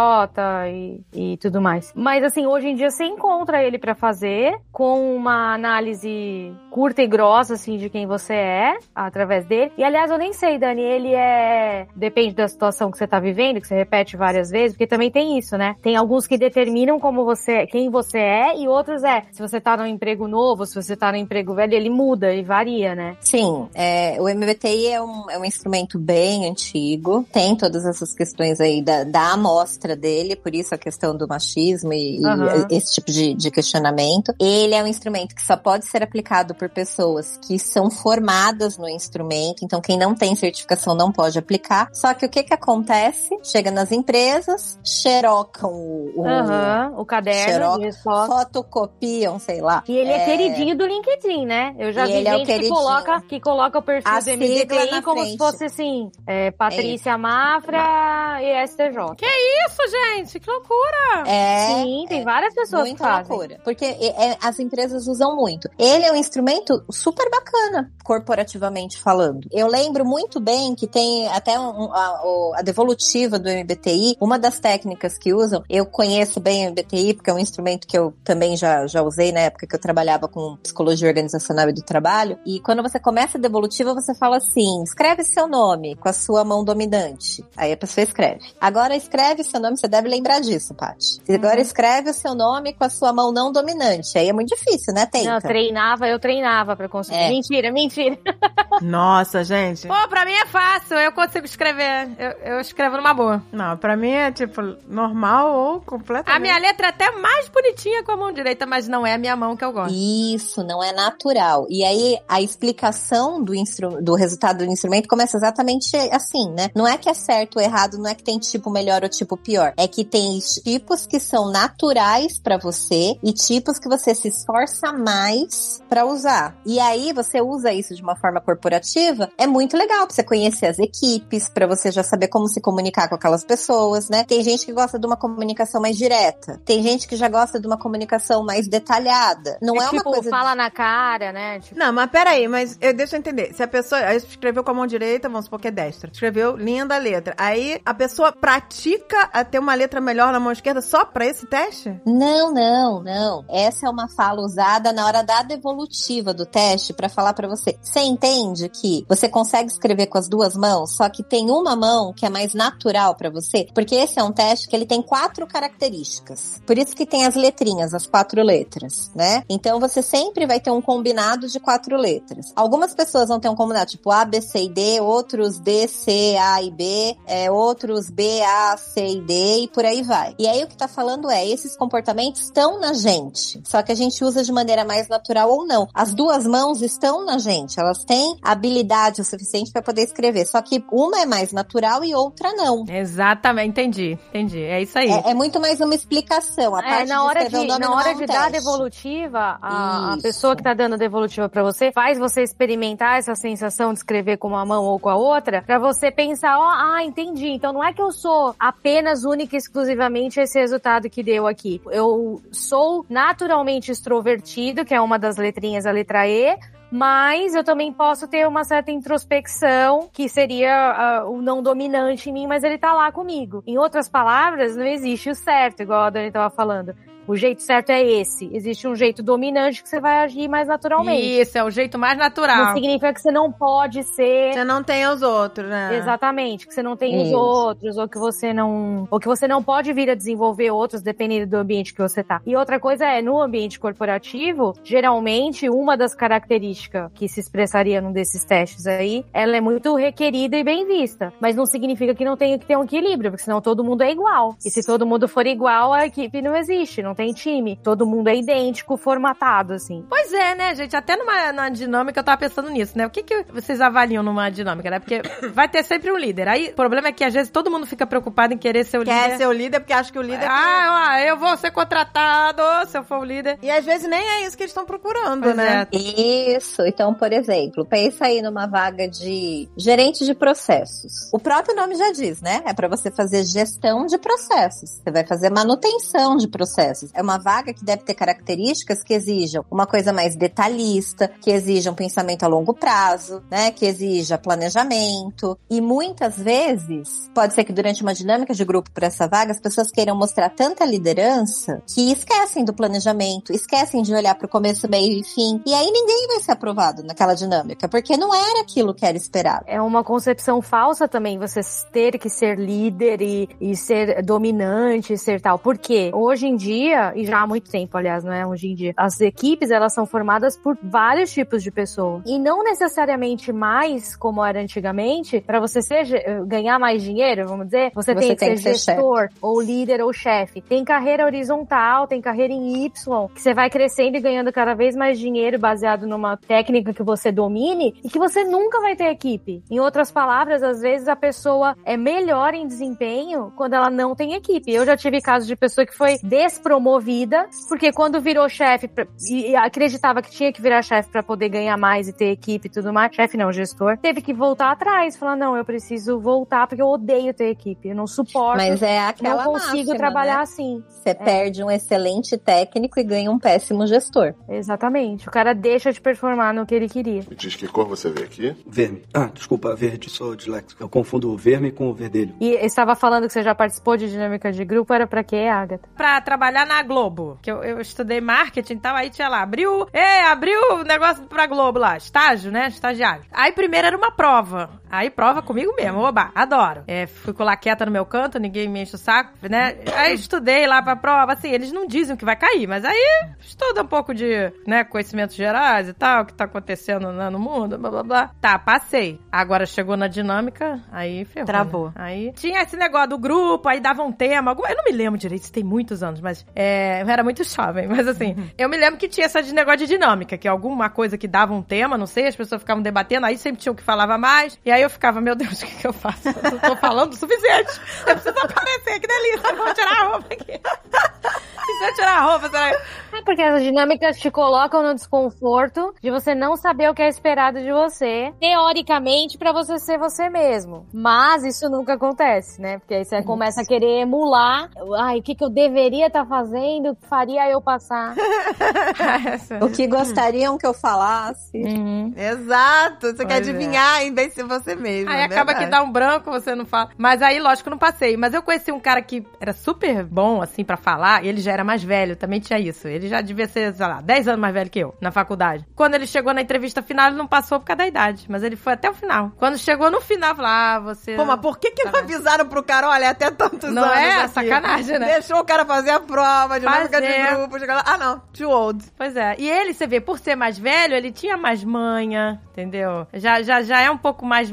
e, e tudo mais. Mas assim, hoje em dia você encontra ele pra fazer com uma análise curta e grossa, assim, de quem você é, através dele. E aliás, eu nem sei, Dani, ele é. Depende da situação que você tá vivendo, que você repete várias vezes, porque também tem isso, né? Tem alguns que determinam como você, quem você é, e outros é. Se você tá num emprego novo, se você tá num emprego velho, ele muda e varia, né? Sim, é, o MBTI é um, é um instrumento bem antigo, tem todas essas questões aí da, da amostra dele, por isso a questão do machismo e, e Aham. esse tipo de, de questionamento. Ele é um instrumento que só pode ser aplicado por pessoas que são formadas no instrumento, então quem não tem certificação não pode aplicar. Só que o que que acontece? Chega nas empresas, xerocam o, o Aham, o caderno resposta. fotocopiam, sei lá. E ele é... queridinho do LinkedIn, né? Eu já E vi ele é gente que queridinho. coloca, que coloca o perfil A do na como frente. se fosse assim, é, Patrícia Mafra e STJ. Isso, gente, que loucura! É, Sim, tem várias pessoas que Muita fazem. loucura. Porque é, é, as empresas usam muito. Ele é um instrumento super bacana, corporativamente falando. Eu lembro muito bem que tem até um- a, a devolutiva do MBTI, uma das técnicas que usam, eu conheço bem o MBTI, porque é um instrumento que eu também já, já usei na época que eu trabalhava com psicologia organizacional e do trabalho. E quando você começa a devolutiva, você fala assim: escreve seu nome com a sua mão dominante. Aí a pessoa escreve. Agora escreve seu nome, você deve lembrar disso, Paty. Agora escreve o seu nome com a sua mão não dominante. Aí é muito difícil, né, Tenta? Não, treinava, eu treinava pra conseguir. É. Mentira, mentira. Nossa, gente. Pô, pra mim é fácil, eu consigo escrever. Eu, eu escrevo numa boa. Não, pra mim é tipo normal ou completamente. A minha letra é até mais bonitinha com a mão direita, mas não é a minha mão que eu gosto. Isso, não é natural. E aí a explicação do, instru do resultado do instrumento começa exatamente assim, né? Não é que é certo ou errado, não é que tem tipo melhor ou tipo pior. É que tem tipos que são naturais pra você e tipos que você se esforça mais pra usar. E aí você usa isso de uma forma corporativa, é muito legal pra você conhecer as equipes, pra você já saber como se comunicar com aquelas pessoas, né? Tem gente que gosta de uma comunicação mais direta. Tem gente que já gosta de uma comunicação mais detalhada. Não é, uma tipo, coisa fala na cara, né? Tipo, Não, mas peraí, mas eu, deixa eu entender. Se a pessoa aí escreveu com a mão direita, vamos supor que é destra. Escreveu linda letra. Aí a pessoa pratica a ter uma letra melhor na mão esquerda só pra esse teste? Não, não, não. Essa é uma fala usada na hora da devolutiva do teste pra falar pra você. Você entende que você consegue escrever com as duas mãos, só que tem uma mão que é mais natural pra você? Porque esse é um teste que ele tem quatro características. Por isso que tem as letrinhas, as quatro letras, né? Então você sempre vai ter um combinado de quatro letras. Algumas pessoas vão ter um combinado tipo A, B, C e D, outros D, C, A e B, é, outros B, A, C e D e por aí vai. E aí o que tá falando é, esses comportamentos estão na gente, só que a gente usa de maneira mais natural ou não. As duas mãos estão na gente, elas têm habilidade o suficiente para poder escrever, só que uma é mais natural e outra não. Exatamente, entendi, entendi. É isso aí. É, é muito mais uma explicação. A É, parte na hora de, o nome na hora é um de dar devolutiva, a, a pessoa que tá dando a devolutiva pra você faz você experimentar essa sensação de escrever com uma mão ou com a outra, pra você pensar, ó, ah, entendi. Então não é que eu sou apenas única e exclusivamente esse resultado que deu aqui. Eu sou naturalmente extrovertido, que é uma das letrinhas, a letra E, mas eu também posso ter uma certa introspecção, que seria ah, o não dominante em mim, mas ele tá lá comigo. Em outras palavras, não existe o certo, igual a Dani tava falando. O jeito certo é esse. Existe um jeito dominante que você vai agir mais naturalmente. Isso, é o jeito mais Não natural. significa que você não pode ser Você não tem os outros, né? Exatamente, que você não tem os Isso. outros, ou que você não. Ou que você não pode vir a desenvolver outros, dependendo do ambiente que você tá. E outra coisa é, no ambiente corporativo, geralmente, uma das características que se expressaria num desses testes aí, ela é muito requerida e bem vista. Mas não significa que não tenha que ter um equilíbrio, porque senão todo mundo é igual. E se todo mundo for igual, a equipe não existe, não tem time. Todo mundo é idêntico, formatado, assim. Pois é, né, gente? Até numa, numa dinâmica eu tava pensando nisso, né? O que, que vocês avaliam numa dinâmica, né? Porque vai ter sempre um líder. Aí o problema é que às vezes todo mundo fica preocupado em querer ser o Quer líder. ser o líder porque acha que o líder... é Ah, ó, eu vou ser contratado se eu for o líder. E às vezes nem é isso que eles estão procurando, Pois né? é. Isso. Então, por exemplo, pensa aí numa vaga de gerente de processos. O próprio nome já diz, né? É para você fazer gestão de processos. Você vai fazer manutenção de processos. É uma vaga que deve ter características que exijam uma coisa mais detalhista, que exijam pensamento a longo prazo, né? Que exija planejamento. E muitas vezes, pode ser que durante uma dinâmica de grupo para essa vaga, as pessoas queiram mostrar tanta liderança que esquecem do planejamento, esquecem de olhar para o começo, meio e fim. E aí ninguém vai ser aprovado naquela dinâmica, porque não era aquilo que era esperado. É uma concepção falsa também, você ter que ser líder e, e ser dominante, ser tal. Por quê? Hoje em dia, e já há muito tempo, aliás, não é hoje em dia, as equipes, elas são formadas por vários tipos de pessoas. E não necessariamente mais, como era antigamente, para você ser, ganhar mais dinheiro, vamos dizer, você, Você tem que tem ser que ser gestor, ou líder, ou chefe. Tem carreira horizontal, tem carreira em Y, que você vai crescendo e ganhando cada vez mais dinheiro baseado numa técnica que você domine e que você nunca vai ter equipe. Em outras palavras, às vezes a pessoa é melhor em desempenho quando ela não tem equipe. Eu já tive casos de pessoa que foi despromovida porque quando virou chefe e acreditava que tinha que virar chefe para poder ganhar mais e ter equipe e tudo mais, chefe não, gestor, teve que voltar atrás, falar não, eu preciso voltar porque eu odeio ter equipe, eu não suporto. Mas é aquela não consigo máxima, trabalhar né? assim. Você perde um excelente técnico e ganha um péssimo gestor. Exatamente. O cara deixa de performar no que ele queria. Me diz que cor você vê aqui? Verme. Ah, desculpa, verde, sou disléxico. Eu confundo o verme com o verdelho. E estava falando que você já participou de dinâmica de grupo, era pra quê, Agatha? Pra trabalhar na Globo, que eu, eu estudei marketing e tal, aí tinha lá, abriu, é, abriu o negócio pra Globo lá, estágio, né, estagiário. Aí primeiro era uma prova, Aí prova comigo mesmo, oba, adoro. É, fico lá quieta no meu canto, ninguém me enche o saco, né? Aí estudei lá pra prova, assim, eles não dizem o que vai cair, mas aí estuda um pouco de, né, conhecimentos gerais e tal, o que tá acontecendo né, no mundo, blá blá blá. Tá, passei. Agora chegou na dinâmica, aí ferrou. Travou. né? Aí tinha esse negócio do grupo, aí dava um tema, algum- eu não me lembro direito, isso tem muitos anos, mas é, eu era muito jovem, mas assim, eu me lembro que tinha essa de negócio de dinâmica, que alguma coisa que dava um tema, não sei, as pessoas ficavam debatendo, aí sempre tinha o que falava mais, e aí eu ficava, meu Deus, o que, que eu faço? Eu não tô falando o suficiente, eu preciso aparecer, que delícia, eu vou tirar a roupa aqui. E se eu tirar a roupa, será. É porque as dinâmicas te colocam no desconforto de você não saber o que é esperado de você, teoricamente, pra você ser você mesmo. Mas isso nunca acontece, né? Porque aí você começa a querer emular. Ai, o que, que eu deveria estar fazendo? O que faria eu passar? O que gostariam que eu falasse. Uhum. Exato. Você quer Pois é. adivinhar em vez de ser você mesmo. Aí é acaba verdade. que dá um branco, você não fala. Mas aí, lógico, não passei. Mas eu conheci um cara que era super bom, assim, pra falar. E ele já era mais velho, também tinha isso. Ele já devia ser, sei lá, 10 anos mais velho que eu, na faculdade. Quando ele chegou na entrevista final, ele não passou por causa da idade. Mas ele foi até o final. Quando chegou no final, falou, ah, você... Pô, mas por que que não avisaram pro cara, olha, até tantos Não anos é? aqui. Sacanagem, né? Deixou o cara fazer a prova, dinâmica de Fazer. grupo, chegar lá. Ah, não, too old. Pois é. E ele, você vê, por ser mais velho, ele tinha mais manha, entendeu? Já, já, já é um pouco mais...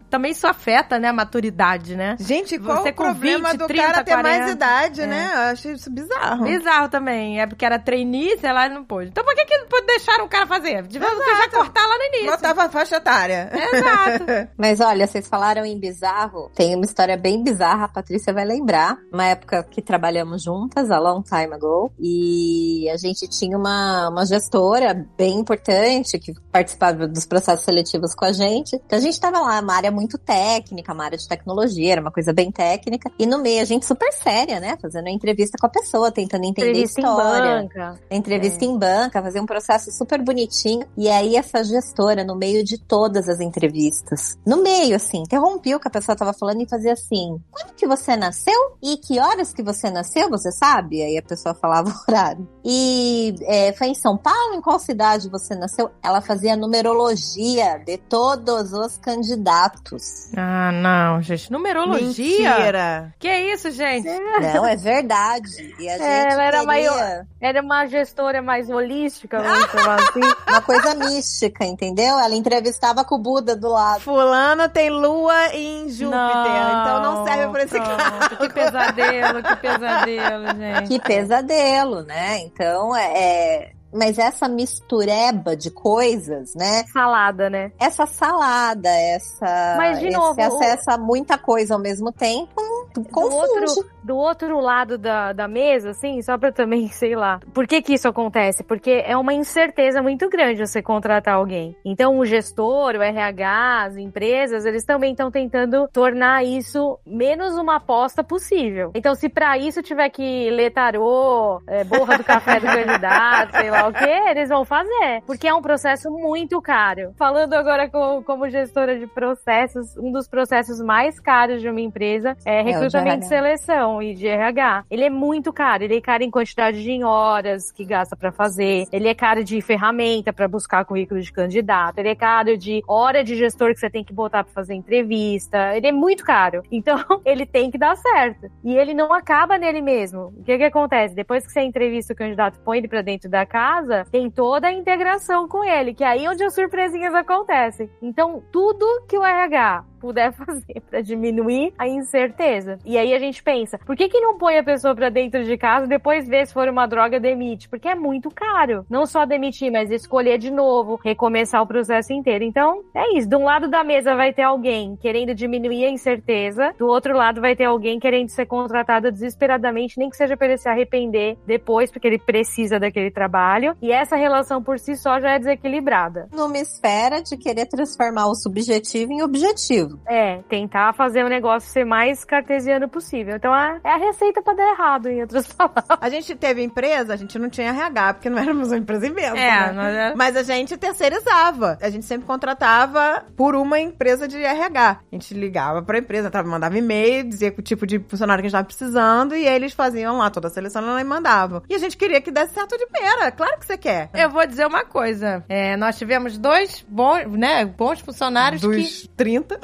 Também isso afeta, né, a maturidade, né? Gente, qual Você o com problema 20, do 30, cara ter mais 40? idade, É. né? Eu achei isso bizarro. Bizarro também. É porque era trainee, sei lá, não pôde. Então por que que não deixaram o cara fazer? Devia já cortar lá no início. Botava a faixa etária. Exato. Mas olha, vocês falaram em bizarro. Tem uma história bem bizarra, a Patrícia vai lembrar. Uma época que trabalhamos juntas, a long time ago. E a gente tinha uma, uma gestora bem importante que participava dos processos seletivos com a gente. Então a gente tava lá, uma área muito técnica, uma área de tecnologia, era uma coisa bem técnica. E no meio, a gente super séria, né? Fazendo entrevista com a pessoa, tentando entender Entrevista a em história. banca. Entrevista em banca, fazer um processo super bonitinho. E aí, essa gestora, no meio de todas as entrevistas, no meio, assim, interrompia o que a pessoa tava falando e fazia assim: quando que você nasceu? E que horas que você nasceu, você sabe? Aí a pessoa falava o horário. E é, foi em São Paulo? Em qual cidade você nasceu? Ela fazia numerologia de todos os candidatos. Ah, não, gente. Numerologia? Mentira. Que isso, gente? Não, é verdade. E a gente Ela era queria maior. Era uma gestora mais holística, vamos chamar assim. uma coisa mística, entendeu? Ela entrevistava com o Buda do lado. Fulano tem lua em Júpiter, então não serve pra esse cara. Que pesadelo, que pesadelo, gente. Que pesadelo, né? Então, é. Mas essa mistureba de coisas, né? Salada, né? Essa salada, essa. Mas, de esse novo, o- acesso a muita coisa ao mesmo tempo, Do confunde. outro, do outro lado da, da mesa, assim, só pra também, sei lá. Por que que isso acontece? Porque é uma incerteza muito grande você contratar alguém. Então, o gestor, o RH, as empresas, eles também estão tentando tornar isso menos uma aposta possível. Então, se pra isso tiver que ler tarô, é, borra do café do candidato, sei lá o que, eles vão fazer. Porque é um processo muito caro. Falando agora co- como gestora de processos, um dos processos mais caros de uma empresa é o de recrutamento RH. e seleção e de RH. Ele é muito caro. Ele é caro em quantidade de horas que gasta pra fazer. Ele é caro de ferramenta pra buscar currículo de candidato. Ele é caro de hora de gestor que você tem que botar pra fazer entrevista. Ele é muito caro. Então, ele tem que dar certo. E ele não acaba nele mesmo. O que que acontece? Depois que você entrevista o candidato, põe ele pra dentro da casa, tem toda a integração com ele, que é aí onde as surpresinhas acontecem. Então, tudo que o RH puder fazer pra diminuir a incerteza. E aí a gente pensa, por que que não põe a pessoa pra dentro de casa e depois vê se for uma droga demite? Porque é muito caro. Não só demitir, mas escolher de novo, recomeçar o processo inteiro. Então, é isso. De um lado da mesa vai ter alguém querendo diminuir a incerteza, do outro lado vai ter alguém querendo ser contratado desesperadamente, nem que seja pra ele se arrepender depois, porque ele precisa daquele trabalho. E essa relação por si só já é desequilibrada. Numa esfera de querer transformar o subjetivo em objetivo. É, tentar fazer o negócio ser mais cartesiano possível. Então é a receita pra dar errado, em outras palavras. A gente teve empresa, a gente não tinha RH, porque não éramos uma empresa imensa, É, né? é- Mas a gente terceirizava. A gente sempre contratava por uma empresa de RH. A gente ligava pra empresa, mandava e-mail, dizia o tipo de funcionário que a gente tava precisando, e eles faziam lá toda a seleção e mandavam. E a gente queria que desse certo de primeira. Claro que você quer. Eu vou dizer uma coisa. É, nós tivemos dois bons, né, bons funcionários que Dos 30.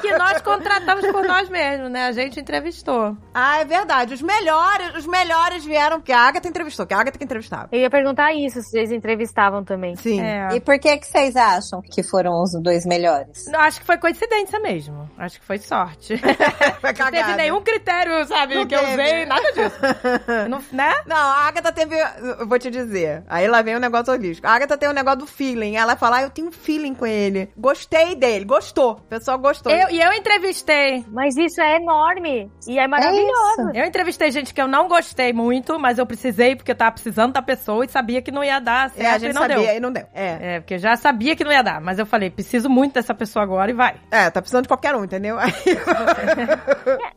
Que nós contratamos por nós mesmos, né? A gente entrevistou. Ah, é verdade. Os melhores, os melhores vieram, que a Agatha entrevistou, que a Agatha que entrevistava. Eu ia perguntar isso, se vocês entrevistavam também. Sim. É. E por que que vocês acham que foram os dois melhores? Não, Acho que foi coincidência mesmo. Acho que foi sorte. Foi Não teve nenhum critério, sabe, Não que eu teve. usei, nada disso. Não, né? Não, a Agatha teve. Eu vou te dizer. Aí lá vem o negócio holístico. A Agatha tem o negócio do feeling. Ela fala, ah, eu tenho um feeling com ele. Gostei dele. Gostou. O pessoal gostou. Eu, e eu entrevistei. Mas isso é enorme e é maravilhoso. Eu entrevistei gente que eu não gostei muito, mas eu precisei porque eu tava precisando da pessoa e sabia que não ia dar certo É, a e gente não sabia deu. e não deu. É. É, porque eu já sabia que não ia dar, mas eu falei, preciso muito dessa pessoa agora e vai. É, tá precisando de qualquer um, entendeu? Aí-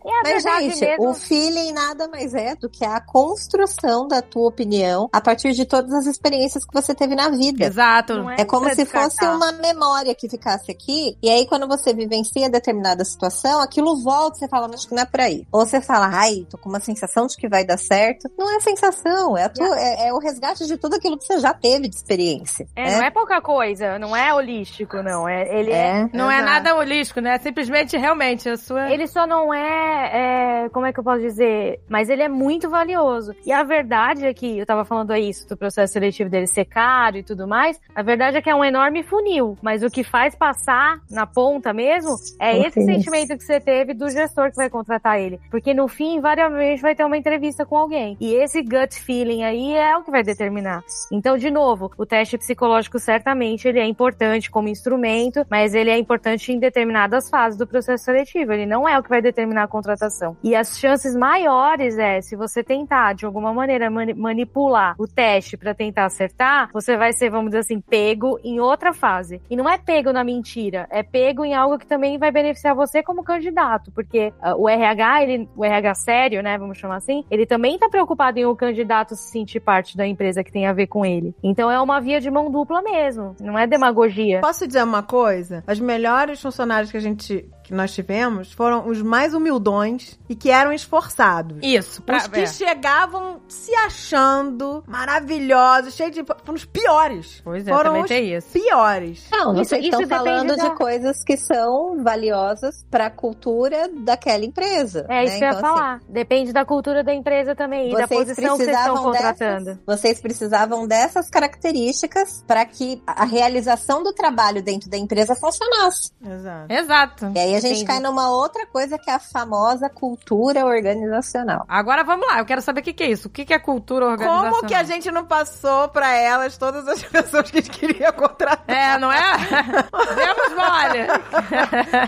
É a Mas, verdade gente, mesmo. o feeling nada mais é do que a construção da tua opinião a partir de todas as experiências que você teve na vida. Exato. Não É como se fosse uma memória que ficasse aqui, e aí quando você vivencia determinada situação, aquilo volta, você fala, acho que não é por aí. Ou você fala, ai, tô com uma sensação de que vai dar certo. Não é sensação, é, a tua- é- é o resgate de tudo aquilo que você já teve de experiência. É, né? não é pouca coisa, não é holístico, não. É, ele é. É. Não é nada holístico, né? Simplesmente, realmente, a sua... Ele só não é, é, Como é que eu posso dizer? Mas ele é muito valioso. E a verdade é que, eu tava falando aí isso do processo seletivo dele ser caro e tudo mais. A verdade é que é um enorme funil. Mas o que faz passar na ponta mesmo é esse sentimento que você teve do gestor que vai contratar ele. Porque no fim, invariavelmente, vai ter uma entrevista com alguém. E esse gut feeling aí é o que vai determinar. Então, de novo, o teste psicológico certamente ele é importante como instrumento, mas ele é importante em determinadas fases do processo seletivo. Ele não é o que vai determinar a contratação. E as chances maiores é, se você tentar de alguma maneira mani- manipular o teste para tentar acertar, você vai ser, vamos dizer assim, pego em outra fase. E não é pego na mentira, é pego em algo que também vai beneficiar você como candidato, porque ah, o RH, ele, o RH sério, né, vamos chamar assim, ele também tá preocupado em o candidato se sentir parte da empresa que tem a ver com ele. Então é uma via de mão dupla mesmo, não é demagogia. Posso dizer uma coisa? As melhores funcionários que a gente que nós tivemos foram os mais humildões e que eram esforçados. Isso, pra Os que é. chegavam se achando maravilhosos, cheios de. Foram os piores. Pois é, foram também os tem isso. piores. Não, Isso- vocês isso estão falando da- de coisas que são valiosas para a cultura daquela empresa. É isso né? que eu ia Então, assim, falar. Depende da cultura da empresa também e da Vocês posição que vocês estão precisavam contratando. dessas, vocês precisavam dessas características para que a realização do trabalho dentro da empresa funcionasse. Exato. Exato. E aí a gente Entendi. cai numa outra coisa que é a famosa cultura organizacional. Agora vamos lá, eu quero saber o que, que é isso. O que, que é cultura organizacional? Como que a gente não passou pra elas todas as pessoas que a gente queria contratar? É, não é? Demos mole.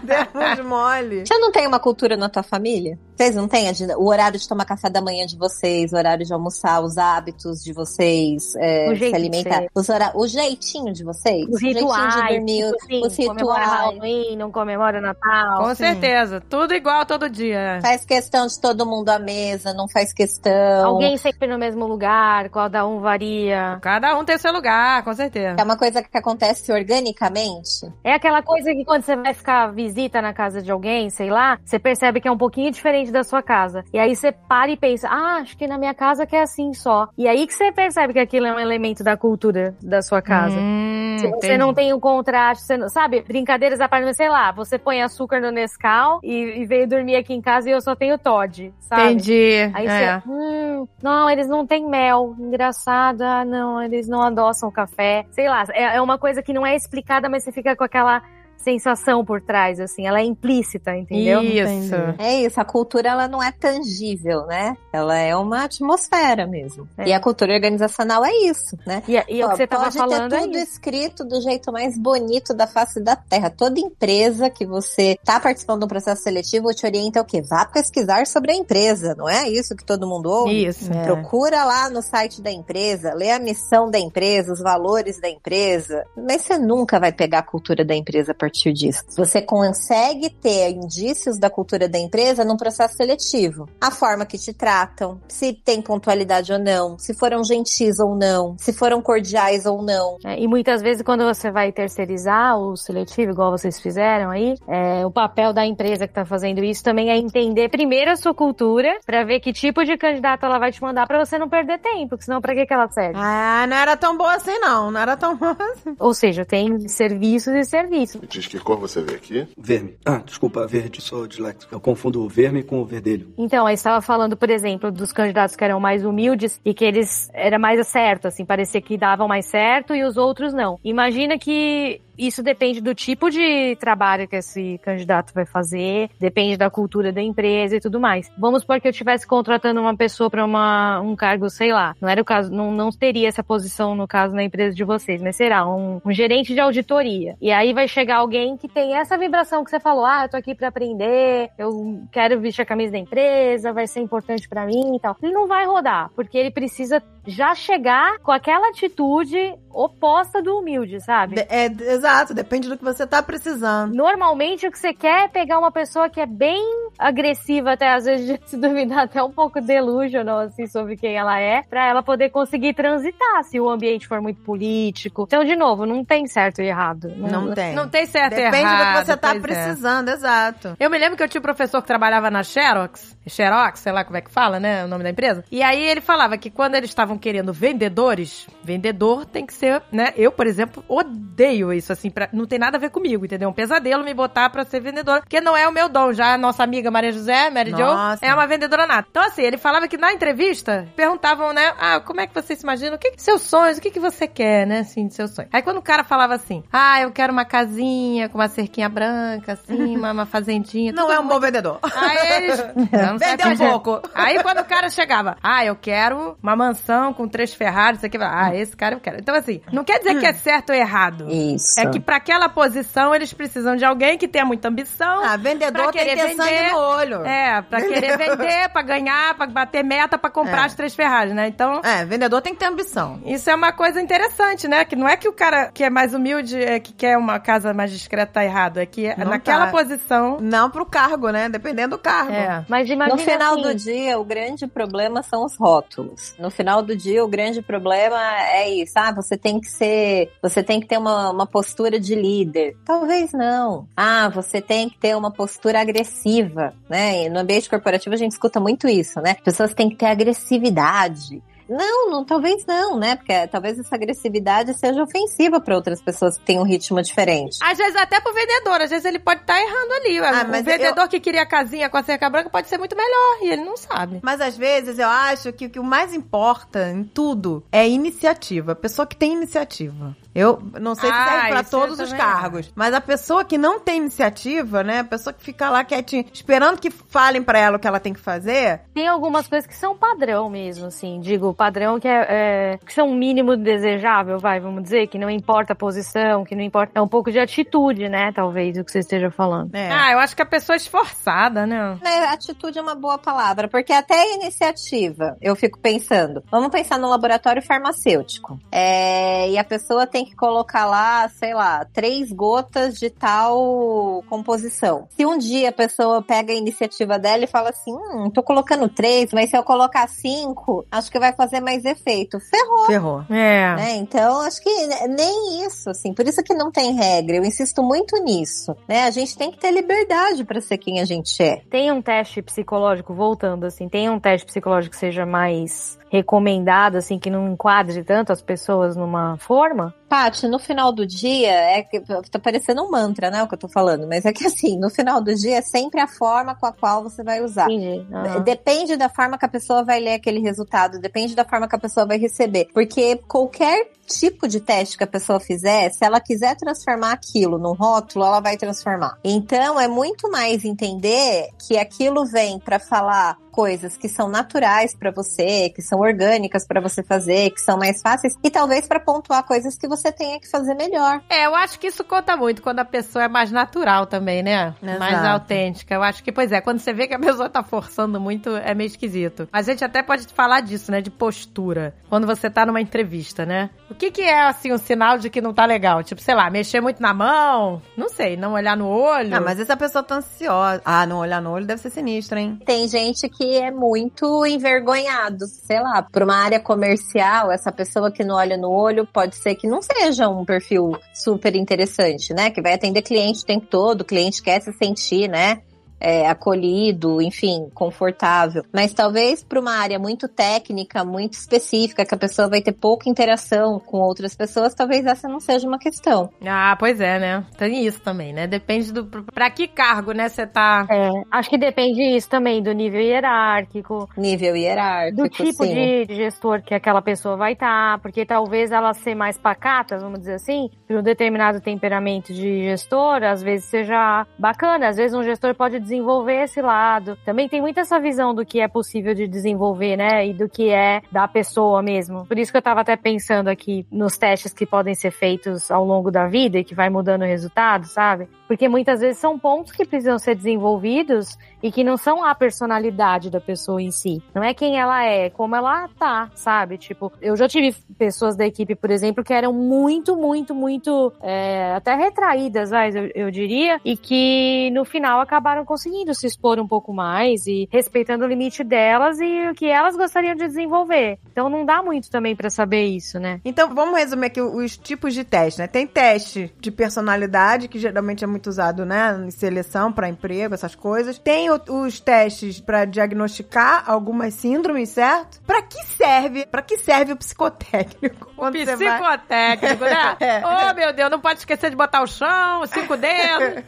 Demos mole. Você não tem uma cultura na tua família? Vocês não têm o horário de tomar café da manhã de vocês, o horário de almoçar, os hábitos de vocês, é, O se alimentar, os hora- o jeitinho de vocês, Os o jeitinho rituais, de dormir, tipo assim, os comemora rituais. Halloween, não comemora Natal. Com certeza. Tudo igual todo dia. Faz questão de todo mundo à mesa, não faz questão. Alguém sempre no mesmo lugar, cada um varia. Cada um tem seu lugar, com certeza. É uma coisa que acontece organicamente. É aquela coisa que quando você vai ficar visita na casa de alguém, sei lá, você percebe que é um pouquinho diferente da sua casa. E aí você para e pensa, ah, acho que na minha casa que é assim só. E aí que você percebe que aquilo é um elemento da cultura da sua casa. Hum, Se você entendi. não tem o contraste, você não, sabe? Brincadeiras a parte, sei lá, você põe açúcar no Nescau e, e veio dormir aqui em casa e eu só tenho Todd, sabe? Entendi. Aí é. você, hum, não, eles não têm mel. Engraçado, ah, não, eles não adoçam café. Sei lá, é, é uma coisa que não é explicada, mas você fica com aquela sensação por trás, assim, ela é implícita, entendeu? Isso. É isso, a cultura ela não é tangível, né? Ela é uma atmosfera mesmo. É. E a cultura organizacional é isso, né? E, e o Ó, que você tava pode falando ter é tudo escrito do jeito mais bonito da face da terra. Toda empresa que você tá participando do processo seletivo te orienta o quê? Vá pesquisar sobre a empresa, não é isso que todo mundo ouve? Isso. É. Procura lá no site da empresa, lê a missão da empresa, os valores da empresa. Mas você nunca vai pegar a cultura da empresa a partir disso. Você consegue ter indícios da cultura da empresa num processo seletivo. A forma que te tratam, se tem pontualidade ou não, se foram gentis ou não, se foram cordiais ou não. É, e muitas vezes quando você vai terceirizar o seletivo, igual vocês fizeram aí, é, o papel da empresa que tá fazendo isso também é entender primeiro a sua cultura, pra ver que tipo de candidato ela vai te mandar pra você não perder tempo, porque senão pra que que ela serve? Ah, não era tão boa assim, não. Não era tão boa assim. Ou seja, tem serviços e serviços. Diz que cor você vê aqui? Verme. Ah, desculpa, verde, sou disléxico. Eu confundo o verme com o verdelho. Então, aí estava falando, por exemplo, dos candidatos que eram mais humildes e que eles era mais certo, assim, parecia que davam mais certo e os outros não. Imagina que isso depende do tipo de trabalho que esse candidato vai fazer, depende da cultura da empresa e tudo mais. Vamos supor que eu estivesse contratando uma pessoa para um cargo, sei lá, não era o caso, não, não teria essa posição no caso na empresa de vocês, mas será um, um gerente de auditoria. E aí vai chegar alguém que tem essa vibração que você falou, ah, eu tô aqui para aprender, eu quero vestir a camisa da empresa, vai ser importante para mim e tal. Ele não vai rodar, porque ele precisa já chegar com aquela atitude oposta do humilde, sabe? É, exato, depende do que você tá precisando. Normalmente o que você quer é pegar uma pessoa que é bem agressiva, até às vezes se duvidar até um pouco delusional, assim, sobre quem ela é, pra ela poder conseguir transitar, se o ambiente for muito político. Então, de novo, não tem certo e errado. Não tem. Não tem certo e Depende errado. do que você tá é. precisando, exato. Eu me lembro que eu tinha um professor que trabalhava na Xerox, Xerox, sei lá como é que fala, né, o nome da empresa. E aí ele falava que quando eles estavam querendo vendedores, vendedor tem que ser, né, eu, por exemplo, odeio isso, assim, pra, não tem nada a ver comigo, entendeu? Um pesadelo me botar pra ser vendedora, porque não é o meu dom. Já a nossa amiga Maria José, Mary Nossa. Jo, é uma vendedora nata. Então, assim, ele falava que na entrevista, perguntavam, né, ah, como é que você se imagina, o que que seus sonhos, o que que você quer, né, assim, de seus sonhos. Aí quando o cara falava assim, ah, eu quero uma casinha com uma cerquinha branca, assim, uma, uma fazendinha. Não é um muito bom vendedor. Aí eles. Não sei Vendeu se é- pouco. Aí quando o cara chegava, ah, eu quero uma mansão com três Ferraris, isso aqui. Ah, esse cara eu quero. Então, assim, não quer dizer que é certo ou errado. Isso. É que pra aquela posição eles precisam de alguém que tenha muita ambição. Ah, vendedor pra tem que querer ter sangue vender. no olho. É, pra querer vender, pra ganhar, pra bater meta, pra comprar É. as três Ferraris, né? Então. É, vendedor tem que ter ambição. Isso é uma coisa interessante, né? Que não é que o cara que é mais humilde é que quer uma casa mais discreta tá errado. É que Não naquela tá. posição. Não pro cargo, né? Dependendo do cargo. É. Mas imagina No final assim, do dia, o grande problema são os rótulos. No final do dia, o grande problema é isso. Ah, você tem que ser. Você tem que ter uma, uma postura de líder. Talvez não. Ah, você tem que ter uma postura agressiva, né? E no ambiente corporativo a gente escuta muito isso, né? Pessoas têm que ter agressividade. Não, não, talvez não, né? Porque talvez essa agressividade seja ofensiva para outras pessoas que têm um ritmo diferente. Às vezes até pro vendedor, às vezes ele pode estar errando ali. Ah, o mas vendedor que queria a casinha com a cerca branca pode ser muito melhor e ele não sabe. Mas às vezes eu acho que o que o mais importa em tudo é iniciativa. A pessoa que tem iniciativa. Eu não sei se Ah, serve pra eu todos os cargos, mas a pessoa que não tem iniciativa, né? A pessoa que fica lá quietinha, esperando que falem pra ela o que ela tem que fazer, tem algumas coisas que são padrão mesmo, assim. Digo, padrão que é, é- que são um mínimo desejável, vai, vamos dizer, que não importa a posição, que não importa. É um pouco de atitude, né? Talvez, o que você esteja falando. né? Ah, eu acho que a pessoa é esforçada, né? Né, atitude é uma boa palavra, porque até a iniciativa, eu fico pensando, vamos pensar no laboratório farmacêutico. É, e a pessoa tem que colocar lá, sei lá, três gotas de tal composição. Se um dia a pessoa pega a iniciativa dela e fala assim, hum, tô colocando três, mas se eu colocar cinco, acho que vai fazer mais efeito. Ferrou. Ferrou. É. Né? Então, acho que nem isso, assim. Por isso que não tem regra. Eu insisto muito nisso. Né? A gente tem que ter liberdade para ser quem a gente é. Tem um teste psicológico, voltando assim, tem um teste psicológico que seja mais recomendado, assim, que não enquadre tanto as pessoas numa forma? Paty, no final do dia, é que tá parecendo um mantra, né, o que eu tô falando, mas é que assim, no final do dia é sempre a forma com a qual você vai usar. Aham. Depende da forma que a pessoa vai ler aquele resultado, depende da forma que a pessoa vai receber. Porque qualquer tipo de teste que a pessoa fizer, se ela quiser transformar aquilo num rótulo, ela vai transformar. Então, é muito mais entender que aquilo vem para falar coisas que são naturais para você, que são orgânicas para você fazer, que são mais fáceis e talvez para pontuar coisas que você tenha que fazer melhor. É, eu acho que isso conta muito quando a pessoa é mais natural também, né? Exato. Mais autêntica. Eu acho que, pois é, quando você vê que a pessoa tá forçando muito, é meio esquisito. A gente até pode falar disso, né? De postura. Quando você tá numa entrevista, né? O que que é, assim, um sinal de que não tá legal? Tipo, sei lá, mexer muito na mão? Não sei, não olhar no olho? Ah, mas essa pessoa tá ansiosa. Ah, não olhar no olho deve ser sinistro, hein? Tem gente que é muito envergonhado, sei lá, por uma área comercial, essa pessoa que não olha no olho pode ser que não seja um perfil super interessante, né? Que vai atender cliente o tempo todo, o cliente quer se sentir, né? É, acolhido, enfim, confortável. Mas talvez para uma área muito técnica, muito específica, que a pessoa vai ter pouca interação com outras pessoas, talvez essa não seja uma questão. Ah, pois é, né? Tem isso também, né? Depende do. Pra que cargo, né, você tá. É, acho que depende isso também, do nível hierárquico, Nível hierárquico, do tipo sim. de gestor que aquela pessoa vai estar, porque talvez ela ser mais pacata, vamos dizer assim, por um determinado temperamento de gestor, às vezes seja bacana, às vezes um gestor pode desenvolver esse lado. Também tem muito essa visão do que é possível de desenvolver, né, e do que é da pessoa mesmo. Por isso que eu tava até pensando aqui nos testes que podem ser feitos ao longo da vida e que vai mudando o resultado, sabe? Porque muitas vezes são pontos que precisam ser desenvolvidos e que não são a personalidade da pessoa em si. Não é quem ela é, como ela tá, sabe? Tipo, eu já tive pessoas da equipe, por exemplo, que eram muito, muito, muito é, até retraídas, eu, eu diria, e que no final acabaram conseguindo se expor um pouco mais e respeitando o limite delas e o que elas gostariam de desenvolver. Então não dá muito também pra saber isso, né? Então, vamos resumir aqui os tipos de teste, né? Tem teste de personalidade, que geralmente é muito usado, né, em seleção para emprego, essas coisas. Tem o- os testes para diagnosticar algumas síndromes, certo? Para que serve? Para que serve o psicotécnico? O psicotécnico, né? É. Oh, meu Deus, não pode esquecer de botar o chão, cinco dedos.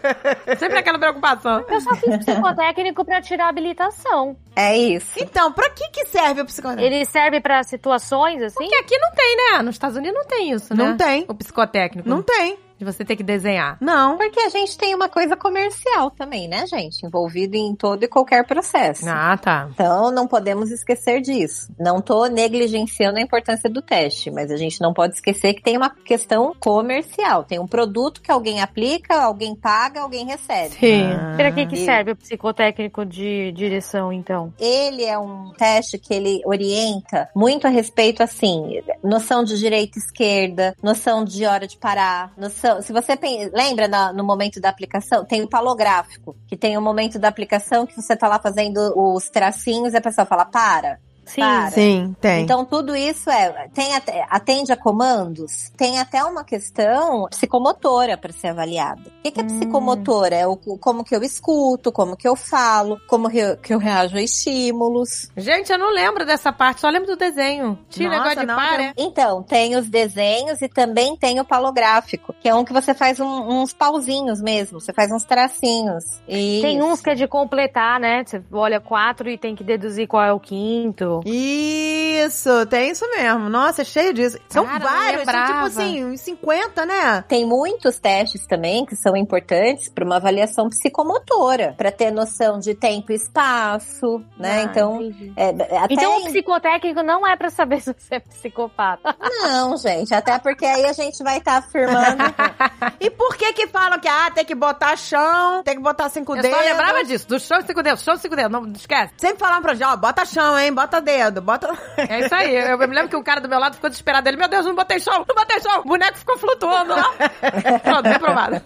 Sempre aquela preocupação. Eu só fiz psicotécnico pra tirar habilitação. É isso. Então, para que que serve o psicotécnico? Ele serve pra situações assim? Porque aqui não tem, né? Nos Estados Unidos não tem isso, né? Não tem. O psicotécnico. Não tem. De você ter que desenhar. Não. Porque a gente tem uma coisa comercial também, né, gente? Envolvido em todo e qualquer processo. Ah, tá. Então, não podemos esquecer disso. Não tô negligenciando a importância do teste, mas a gente não pode esquecer que tem uma questão comercial. Tem um produto que alguém aplica, alguém paga, alguém recebe. Sim. Ah. Pra que, que serve o psicotécnico de direção, então? Ele é um teste que ele orienta muito a respeito, assim, noção de direita e esquerda, noção de hora de parar, noção. Se você lembra no momento da aplicação, tem o palográfico, que tem o momento da aplicação que você tá lá fazendo os tracinhos e a pessoa fala para. Sim, Para. Sim, tem. Então, tudo isso é. Tem até- atende a comandos, tem até uma questão psicomotora para ser avaliada. O que, que é psicomotora? É o, como que eu escuto, como que eu falo, como que eu, que eu reajo a estímulos. Gente, eu não lembro dessa parte, só lembro do desenho. Tinha Nossa, negócio de não, par, tem- é? Então, tem os desenhos e também tem o palográfico, que é um que você faz um- uns pauzinhos mesmo, você faz uns tracinhos. Tem Isso. uns que é de completar, né? Você olha quatro e tem que deduzir qual é o quinto. Isso, tem isso mesmo. Nossa, é cheio disso. São Cara, vários, são tipo assim, uns 50, né? Tem muitos testes também que são importantes para uma avaliação psicomotora, para ter noção de tempo e espaço, né? Ah, então, entendi. é, até Então o psicotécnico não é pra saber se você é psicopata. não, gente, até porque aí a gente vai estar afirmando E por que que falam que, ah, tem que botar chão, tem que botar cinco Eu dedos? só lembrava disso, do chão e cinco dedos, chão e cinco dedos, não esquece. Sempre falavam pra gente, ó, bota chão, hein, bota dedo, bota... É isso aí. Eu, eu me lembro que um cara do meu lado ficou desesperado. Ele, meu Deus, não botei chão, não botei chão. O boneco ficou flutuando lá. Pronto, reprovado.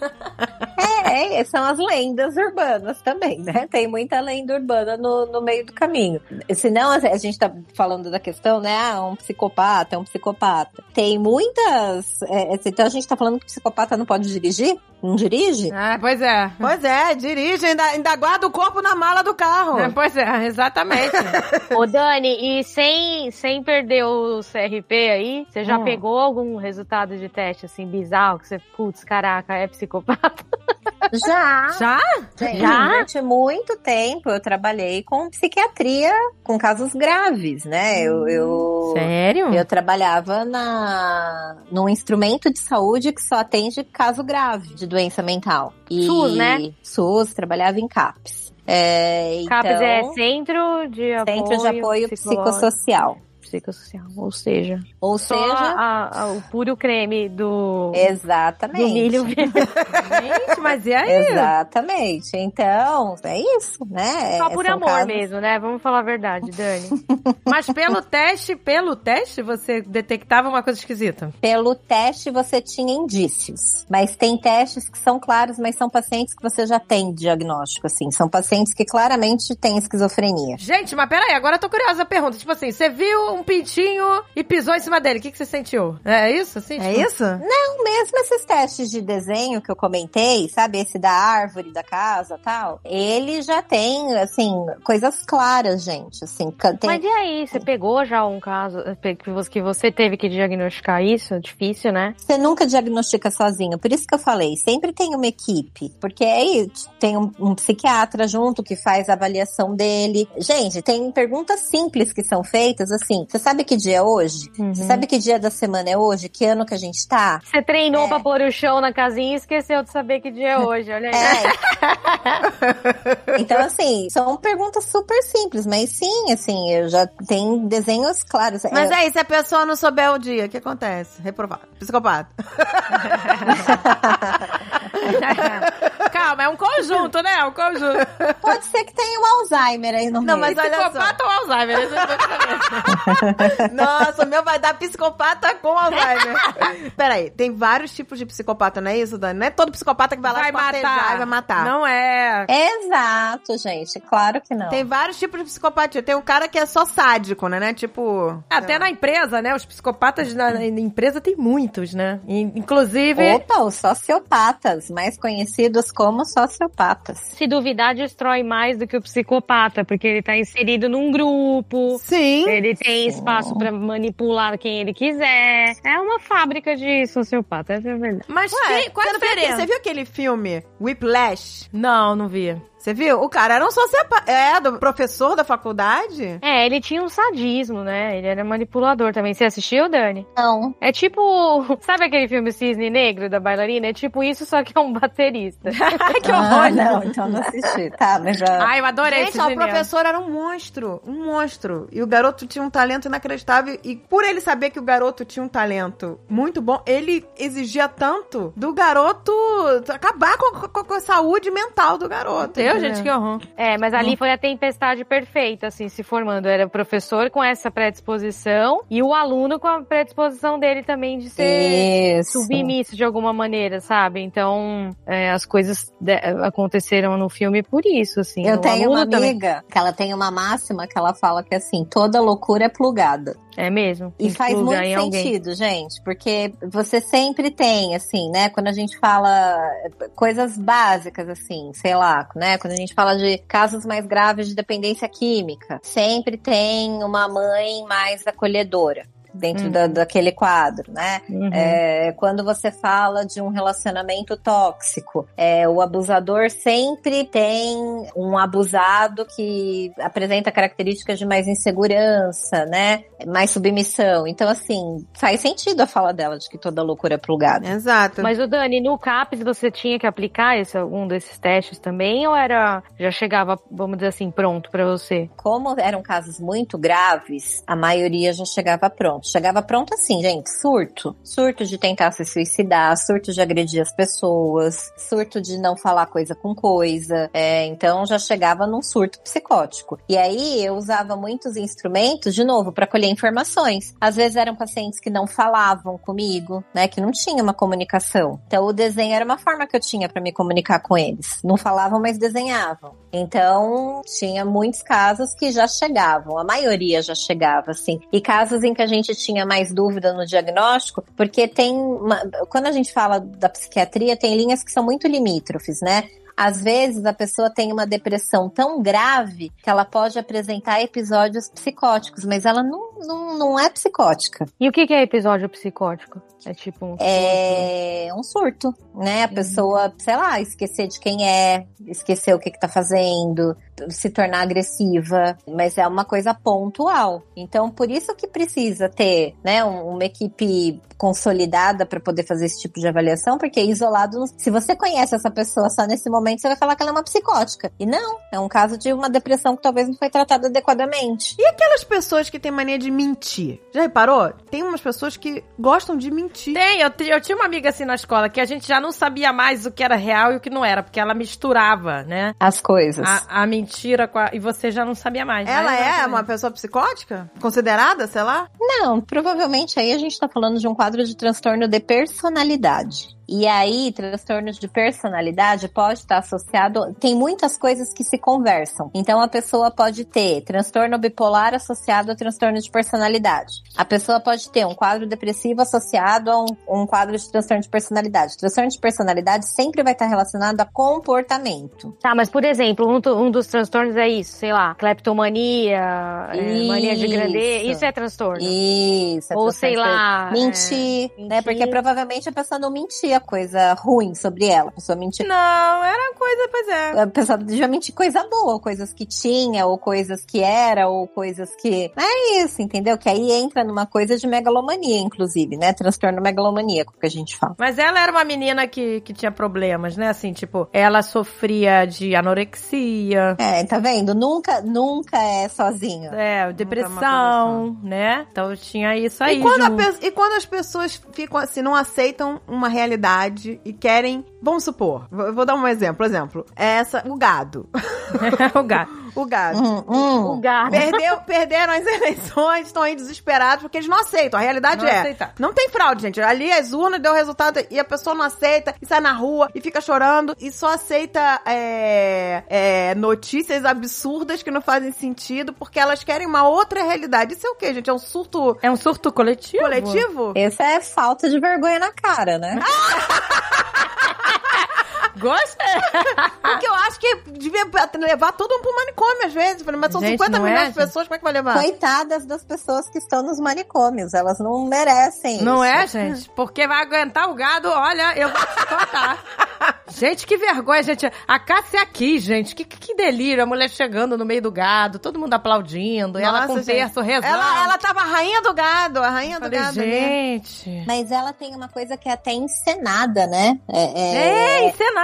É, é, são as lendas urbanas também, né? Tem muita lenda urbana no, no meio do caminho. Senão, a a gente tá falando da questão, né? Ah, um psicopata, é um psicopata. Tem muitas. é, então a gente tá falando que psicopata não pode dirigir? Não dirige? Ah, pois é. Pois é, dirige, ainda, ainda guarda o corpo na mala do carro. É, Pois é, exatamente. Ô, Dani, e sem, sem perder o CRP aí, você já Hum. pegou algum resultado de teste assim bizarro que você, putz, caraca, é psicopata? Já! Já? Já? durante muito tempo eu trabalhei com psiquiatria, com casos graves, né? Eu, eu, Sério? eu trabalhava na, num instrumento de saúde que só atende caso grave de doença mental. E, SUS, né? SUS, trabalhava em CAPS. É, CAPS então, é Centro de Apoio, Centro de Apoio Psicológico- Psicossocial. Psicossocial. Ou seja, Ou só seja, a- a- o puro creme do, exatamente. do milho. Gente, mas e aí? Exatamente. Então, é isso, né? Só É, por são amor casos- mesmo, né? Vamos falar a verdade, Dani. Mas pelo teste, pelo teste, você detectava uma coisa esquisita. Pelo teste você tinha indícios, mas tem testes que são claros, mas são pacientes que você já tem diagnóstico, assim, são pacientes que claramente têm esquizofrenia. Gente, mas peraí, agora eu tô curiosa a pergunta. Tipo assim, você viu um pintinho e pisou em cima dele. O que, que você sentiu? É isso? Assim, É tipo? isso? Não, mesmo esses testes de desenho que eu comentei, sabe? Esse da árvore, da casa tal, ele já tem, assim, coisas claras, gente. Assim, tem, Mas e aí, você pegou já um caso eh, que você- que você teve que diagnosticar isso? Difícil, né? Você nunca diagnostica sozinho. Por isso que eu falei, sempre tem uma equipe. Porque aí tem um, um psiquiatra junto que faz a avaliação dele. Gente, tem perguntas simples que são feitas, assim. Você sabe que dia é hoje? Uhum. Você sabe que dia da semana é hoje? Que ano que a gente tá? Você treinou É. pra pôr o chão na casinha e esqueceu de saber que dia é hoje, olha aí. É. então, assim, são perguntas super simples, mas sim, assim, eu já tenho desenhos claros. Mas É, aí, se a pessoa não souber o dia, o que acontece? Reprovado. Psicopata. Calma, é um conjunto, né? É um conjunto. Pode ser que tenha um Alzheimer aí no Não, meio. mas olha só. Psicopata ou Alzheimer? Nossa, o meu vai dar psicopata com Alzheimer. Peraí, tem vários tipos de psicopata, não é isso, Dani? Não é todo psicopata que vai lá Vai esquartejar matar. e vai matar. Não é. Exato, gente, claro que não. Tem vários tipos de psicopatia. Tem um cara que é só sádico, né? né? Tipo. Até na empresa, né? Os psicopatas na, na empresa tem muitos, né? Inclusive. Opa, os sociopatas, mais conhecidos como sociopatas. Se duvidar, destrói mais do que o psicopata, porque ele tá inserido num grupo. Sim. Ele tem espaço pra manipular quem ele quiser. É uma fábrica de sociopata, essa é a verdade. Mas Ué, quem, qual a você, não viu aquele, diferença? você viu aquele filme Whiplash? Não, não vi. Você viu? O cara era um sociopata. É, do professor da faculdade? É, ele tinha um sadismo, né? Ele era manipulador também. Você assistiu, Dani? Não. É tipo. Sabe aquele filme Cisne Negro da bailarina? É tipo isso, só que é um baterista. Ai, que Ah, horror. não, então não assisti. Tá, mas já. Ai, eu adorei Gente, esse ó, o professor era um monstro. Um monstro. E o garoto tinha um talento inacreditável. E por ele saber que o garoto tinha um talento muito bom, ele exigia tanto do garoto acabar com, com- com a saúde mental do garoto. Deus, entendeu? gente, que horror. É, mas ali foi a tempestade perfeita, assim, se formando. Era o professor com essa predisposição e o aluno com a predisposição dele também de ser Isso. submisso de alguma maneira, sabe? Então, é, as coisas de- aconteceram no filme por isso, assim. Eu tenho uma aluno também- amiga que ela tem uma máxima que ela fala que assim, toda loucura é plugada. É mesmo. E faz muito em alguém. sentido, gente, porque você sempre tem, assim, né, quando a gente fala coisas básicas, assim, sei lá, né, quando a gente fala de casos mais graves de dependência química, sempre tem uma mãe mais acolhedora. Dentro Uhum. da- daquele quadro, né? Uhum. É, quando você fala de um relacionamento tóxico, é, o abusador sempre tem um abusado que apresenta características de mais insegurança, né? Mais submissão. Então, assim, faz sentido a fala dela de que toda loucura é plugada. Exato. Mas o Dani, no CAPES você tinha que aplicar esse, algum desses testes também ou era já chegava, vamos dizer assim, pronto pra você? Como eram casos muito graves, a maioria já chegava pronto. Chegava pronto assim, gente, surto. Surto de tentar se suicidar, surto de agredir as pessoas, surto de não falar coisa com coisa. É, então já chegava num surto psicótico. E aí eu usava muitos instrumentos, de novo, para colher informações. Às vezes eram pacientes que não falavam comigo, né, que não tinha uma comunicação. Então o desenho era uma forma que eu tinha para me comunicar com eles. Não falavam, mas desenhavam. Então tinha muitos casos que já chegavam, a maioria já chegava, assim. E casos em que a gente tinha mais dúvida no diagnóstico, porque tem, uma- quando a gente fala da psiquiatria, tem linhas que são muito limítrofes, né? Às vezes a pessoa tem uma depressão tão grave que ela pode apresentar episódios psicóticos, mas ela não, não, não é psicótica. E o que, que é episódio psicótico? É tipo um. É um surto, né? A pessoa, sei lá, esquecer de quem é, esquecer o que, que tá fazendo, se tornar agressiva, mas é uma coisa pontual. Então, por isso que precisa ter, né, um- uma equipe consolidada para poder fazer esse tipo de avaliação, porque isolado, não- se você conhece essa pessoa só nesse momento, você vai falar que ela é uma psicótica. E não, é um caso de uma depressão que talvez não foi tratada adequadamente. E aquelas pessoas que têm mania de mentir? Já reparou? Tem umas pessoas que gostam de mentir. Tem, eu, eu tinha uma amiga assim na escola que a gente já não sabia mais o que era real e o que não era, porque ela misturava, né? As coisas. A, a mentira com a. E você já não sabia mais. Ela né? é uma pessoa psicótica? Considerada, sei lá? Não, provavelmente aí a gente tá falando de um quadro de transtorno de personalidade. E aí, transtornos de personalidade pode estar associado. Tem muitas coisas que se conversam. Então, a pessoa pode ter transtorno bipolar associado a transtorno de personalidade. A pessoa pode ter um quadro depressivo associado a um, um quadro de transtorno de personalidade. Transtorno de personalidade sempre vai estar relacionado a comportamento. Tá, mas por exemplo, um, um dos transtornos é isso, sei lá, cleptomania, é, mania de grandeza, Isso. é transtorno. Isso. a Ou sei lá, Mentir, é, né? mentir. Porque provavelmente a pessoa não coisa ruim sobre ela. A pessoa mentia. Não, era coisa, pois é. A pessoa coisa boa, coisas que tinha, ou coisas que era, ou coisas que. É isso, entendeu? Que aí entra numa coisa de megalomania, inclusive, né? Transtorno megalomaníaco que a gente fala. Mas ela era uma menina que, que tinha problemas, né? Assim, tipo, ela sofria de anorexia, É, tá vendo? Nunca, nunca é sozinho. é, depressão, né? Então tinha isso aí. E quando, a e quando as pessoas ficam assim, não aceitam uma realidade e querem. Vamos supor, vou, dar um exemplo. Exemplo, essa, o gado. o gato. O gado. Hum, hum. O gato. Perdeu, perderam as eleições, estão aí desesperados porque eles não aceitam. A realidade Não é. aceitar. Não tem fraude, gente. Ali as urnas deu resultado e a pessoa não aceita e sai na rua e fica chorando e só aceita é, é, notícias absurdas que não fazem sentido porque elas querem uma outra realidade. Isso é o quê, gente? É um surto É um surto coletivo? coletivo? Essa é falta de vergonha na cara, né? Gosta? Porque eu acho que devia levar todo mundo pro manicômio às vezes. Mas são Gente, 50 não é, milhões de pessoas, como é que vai levar? Coitadas das pessoas que estão nos manicômios, elas não merecem Não isso. é, gente? Porque vai aguentar o gado, olha, eu vou te contar. gente, que vergonha, gente. A Cássia é aqui, gente. Que, que, que delírio. A mulher chegando no meio do gado, todo mundo aplaudindo. e ela com o Nossa, gente. terço rezando. Ela, ela tava a rainha do gado, a rainha do Falei, gado. ali. gente. Mas ela tem uma coisa que é até encenada, né? É, É, é- encenada.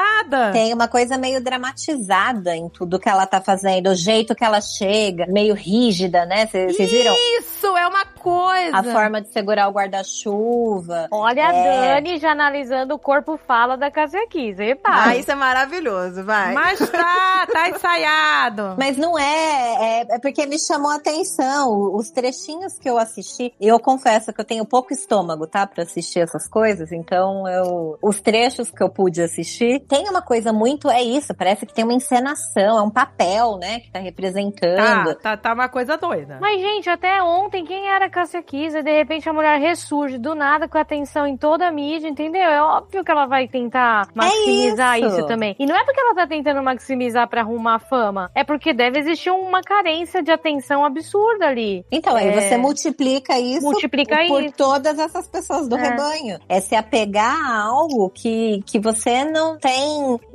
Tem uma coisa meio dramatizada em tudo que ela tá fazendo, o jeito que ela chega, meio rígida, né? Vocês viram? Isso, é uma coisa. A forma de segurar o guarda-chuva. Olha a É. Dani já analisando o corpo fala da Cassia Kiss. Epa! Ah, isso é maravilhoso, vai. Mas tá, tá ensaiado. Mas não é, é, é porque me chamou a atenção. Os trechinhos que eu assisti, eu confesso que eu tenho pouco estômago, tá? Pra assistir essas coisas, então eu. Os trechos que eu pude assistir, tem uma coisa muito. É isso, parece que tem uma encenação, é um papel, né? Que tá representando. Tá, tá, tá uma coisa doida. Mas, gente, até ontem, quem era a Cassia Kiss? E de repente a mulher ressurge do nada com atenção em toda a mídia, entendeu? É óbvio que ela vai tentar maximizar isso. isso. também. E não é porque ela tá tentando maximizar pra arrumar fama, é porque deve existir uma carência de atenção absurda ali. Então, aí É. você multiplica isso Multiplica por isso. todas essas pessoas do É. rebanho. É se apegar a algo que, que você não tem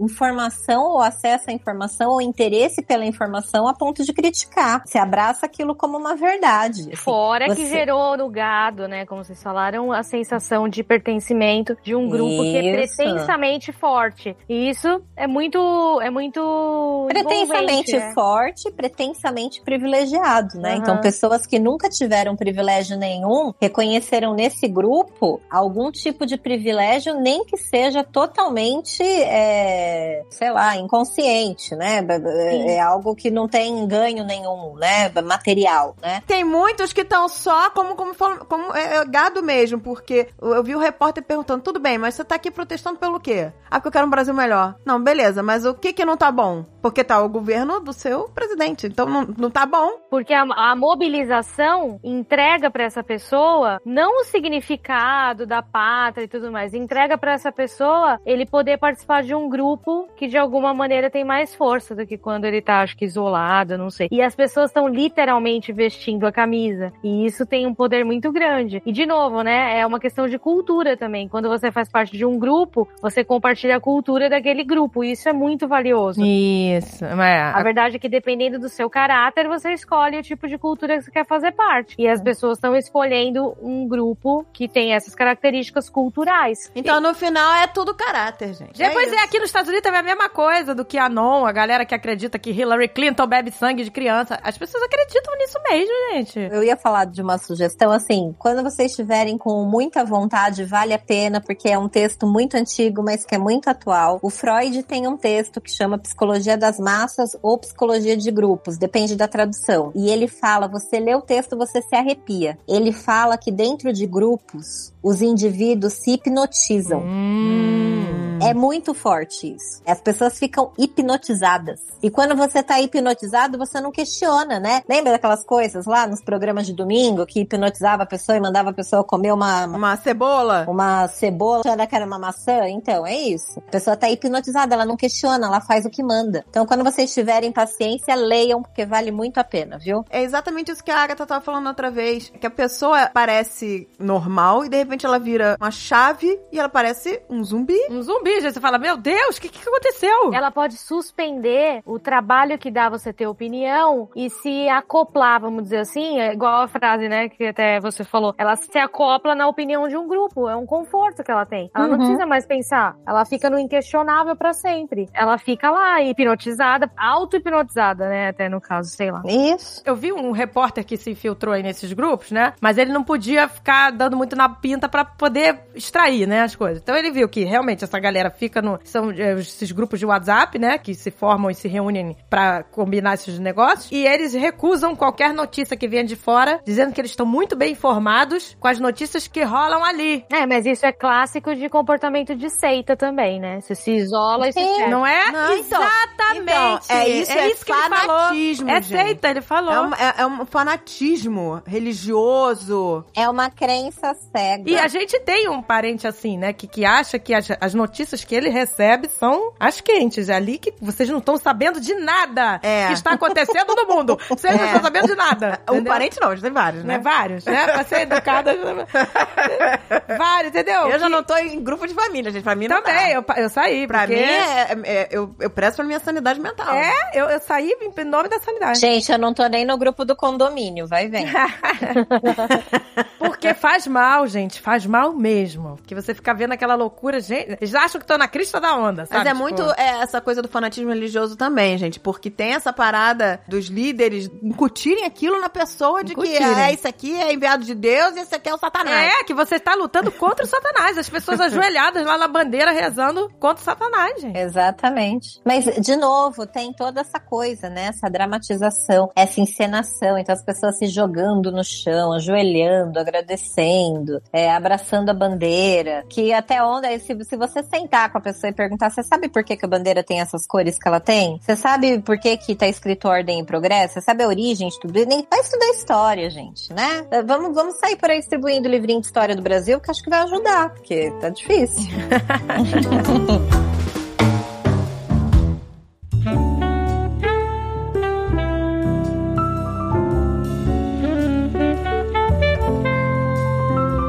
informação ou acesso à informação ou interesse pela informação a ponto de criticar. Você abraça aquilo como uma verdade. assim. Fora que você- gerou no gado, né? Como vocês falaram, a sensação de pertencimento de um grupo que é Isso. pretensamente forte. E isso é muito. É muito. Pretensamente né? forte, pretensamente privilegiado, né? Aham. Então, pessoas que nunca tiveram privilégio nenhum reconheceram nesse grupo algum tipo de privilégio, nem que seja totalmente, é, sei lá, inconsciente, né? Sim. É algo que não tem ganho nenhum, né? Material, né? Tem muitos que estão só como, como, como é, é gado mesmo, porque eu, vi o repórter perguntando, tudo bem, mas você tá aqui protestando pelo quê? Ah, porque eu quero um Brasil melhor. Não, beleza, mas o que que não tá bom? Porque tá o governo do seu presidente, então não, não tá bom. Porque a, a mobilização entrega pra essa pessoa não o significado da pátria e tudo mais, entrega pra essa pessoa ele poder participar de um grupo que de alguma maneira tem mais força do que quando ele tá, acho que isolado, não sei. E as pessoas estão literalmente vestindo a camisa. E isso tem um poder muito grande. E de novo, né, é uma questão de cultura também. Quando você faz parte de um grupo, você compartilha a cultura daquele grupo. E isso é muito valioso. Isso. Mas, A verdade é que dependendo do seu caráter, você escolhe o tipo de cultura que você quer fazer parte. E as pessoas estão escolhendo um grupo que tem essas características culturais. Então, no final, é tudo caráter, gente. Depois é, isso. aqui nos Estados Unidos também a mesma coisa do que a non, a galera que acredita que Hillary Clinton bebe sangue de criança. As pessoas acreditam nisso mesmo, gente. Eu ia falar de uma sugestão assim, quando vocês estiverem com muita vontade, vale a pena, porque é um texto muito antigo, mas que é muito atual. O Freud tem um texto que chama Psicologia das Massas ou Psicologia de Grupos, depende da tradução. E ele fala, você lê o texto, você se arrepia. Ele fala que dentro de grupos, os indivíduos se hipnotizam. Hum. É muito forte isso. As pessoas ficam hipnotizadas. E quando você tá hipnotizado, você não questiona, né? Lembra daquelas coisas lá nos programas de domingo que hipnotizava a pessoa e mandava a pessoa comer uma, Uma cebola? uma cebola, achando que era uma maçã? Então, é isso. A pessoa tá hipnotizada, ela não questiona, ela faz o que manda. Então, quando vocês tiverem paciência, leiam, porque vale muito a pena, viu? É exatamente isso que a Agatha tava falando outra vez. Que a pessoa parece normal e de repente ela vira uma chave e ela parece um zumbi. Um zumbi, gente. Você fala, meu Deus, o que, que aconteceu? Ela pode suspender o trabalho que dá você ter opinião e se acoplar, vamos dizer assim, é igual a frase, né, que até você falou. Ela se acopla na opinião de um grupo, é um conforto que ela tem. Ela não Uhum. precisa mais pensar, ela fica no inquestionável pra sempre. Ela fica lá hipnotizada, auto-hipnotizada, né, até no caso, sei lá. Isso. Eu vi um repórter que se infiltrou aí nesses grupos, né? Mas ele não podia ficar dando muito na pinta pra poder extrair, né, as coisas. Então ele viu que realmente essa galera fica no são é, esses grupos de WhatsApp, né, que se formam e se reúnem pra combinar esses negócios, e eles recusam qualquer notícia que venha de fora, dizendo que eles estão muito bem informados com as notícias que rolam ali. É, mas isso é clássico de comportamento de seita também, né? Você se isola e se É. Não é? Não, então, Exatamente. então, é isso, é que ele falou. fanatismo, É gente. seita, ele falou. É um, é- é um fanatismo religioso. É uma crença cega. E a gente tem um parente assim, né? Que, que acha que as, as notícias que ele recebe são as quentes. É ali que vocês não estão sabendo de nada É. que está acontecendo no mundo. Vocês não É. estão sabendo de nada. Um entendeu? parente não, a gente tem vários, Né? né? Vários, né? Pra ser educada. Vários, entendeu? Eu já Que- não tô em grupo de família, gente. Pra mim não Também, dá. eu, eu saí. Pra porque... mim, é, é- eu, eu presto pra minha sanidade mental. É, eu, eu saí em nome da sanidade. Gente, eu não tô nem no grupo do condomínio, vai vendo. Porque faz mal, gente. Faz mal mesmo. Que você fica vendo aquela loucura, gente. Eles acham que estão na crista da onda, sabe? Mas é Tipo, muito é, essa coisa do fanatismo religioso também, gente. Porque tem essa parada dos líderes incutirem aquilo na pessoa de que Incutirem. é, isso aqui é enviado de Deus e esse aqui é o Satanás. É, que você tá lutando contra o Satanás. As pessoas ajoelhadas lá na bandeira rezando contra o Satanás, gente. Exatamente. Mas, de novo, tem toda essa coisa, né? Essa dramatização, essa encenação. Então, as pessoas se jogando no chão, ajoelhando, agradecendo, é, abraçando a bandeira. Que até onde, se, se você sentar com a pessoa e perguntar, você sabe por que, que a bandeira tem essas cores que ela tem? Você sabe por que, que tá escrito ordem e progresso? Você sabe a origem de tudo? Nem vai estudar história, gente, né? É, Vamos, vamos sair por aí distribuindo livrinho de história do Brasil, que acho que vai ajudar, porque tá difícil.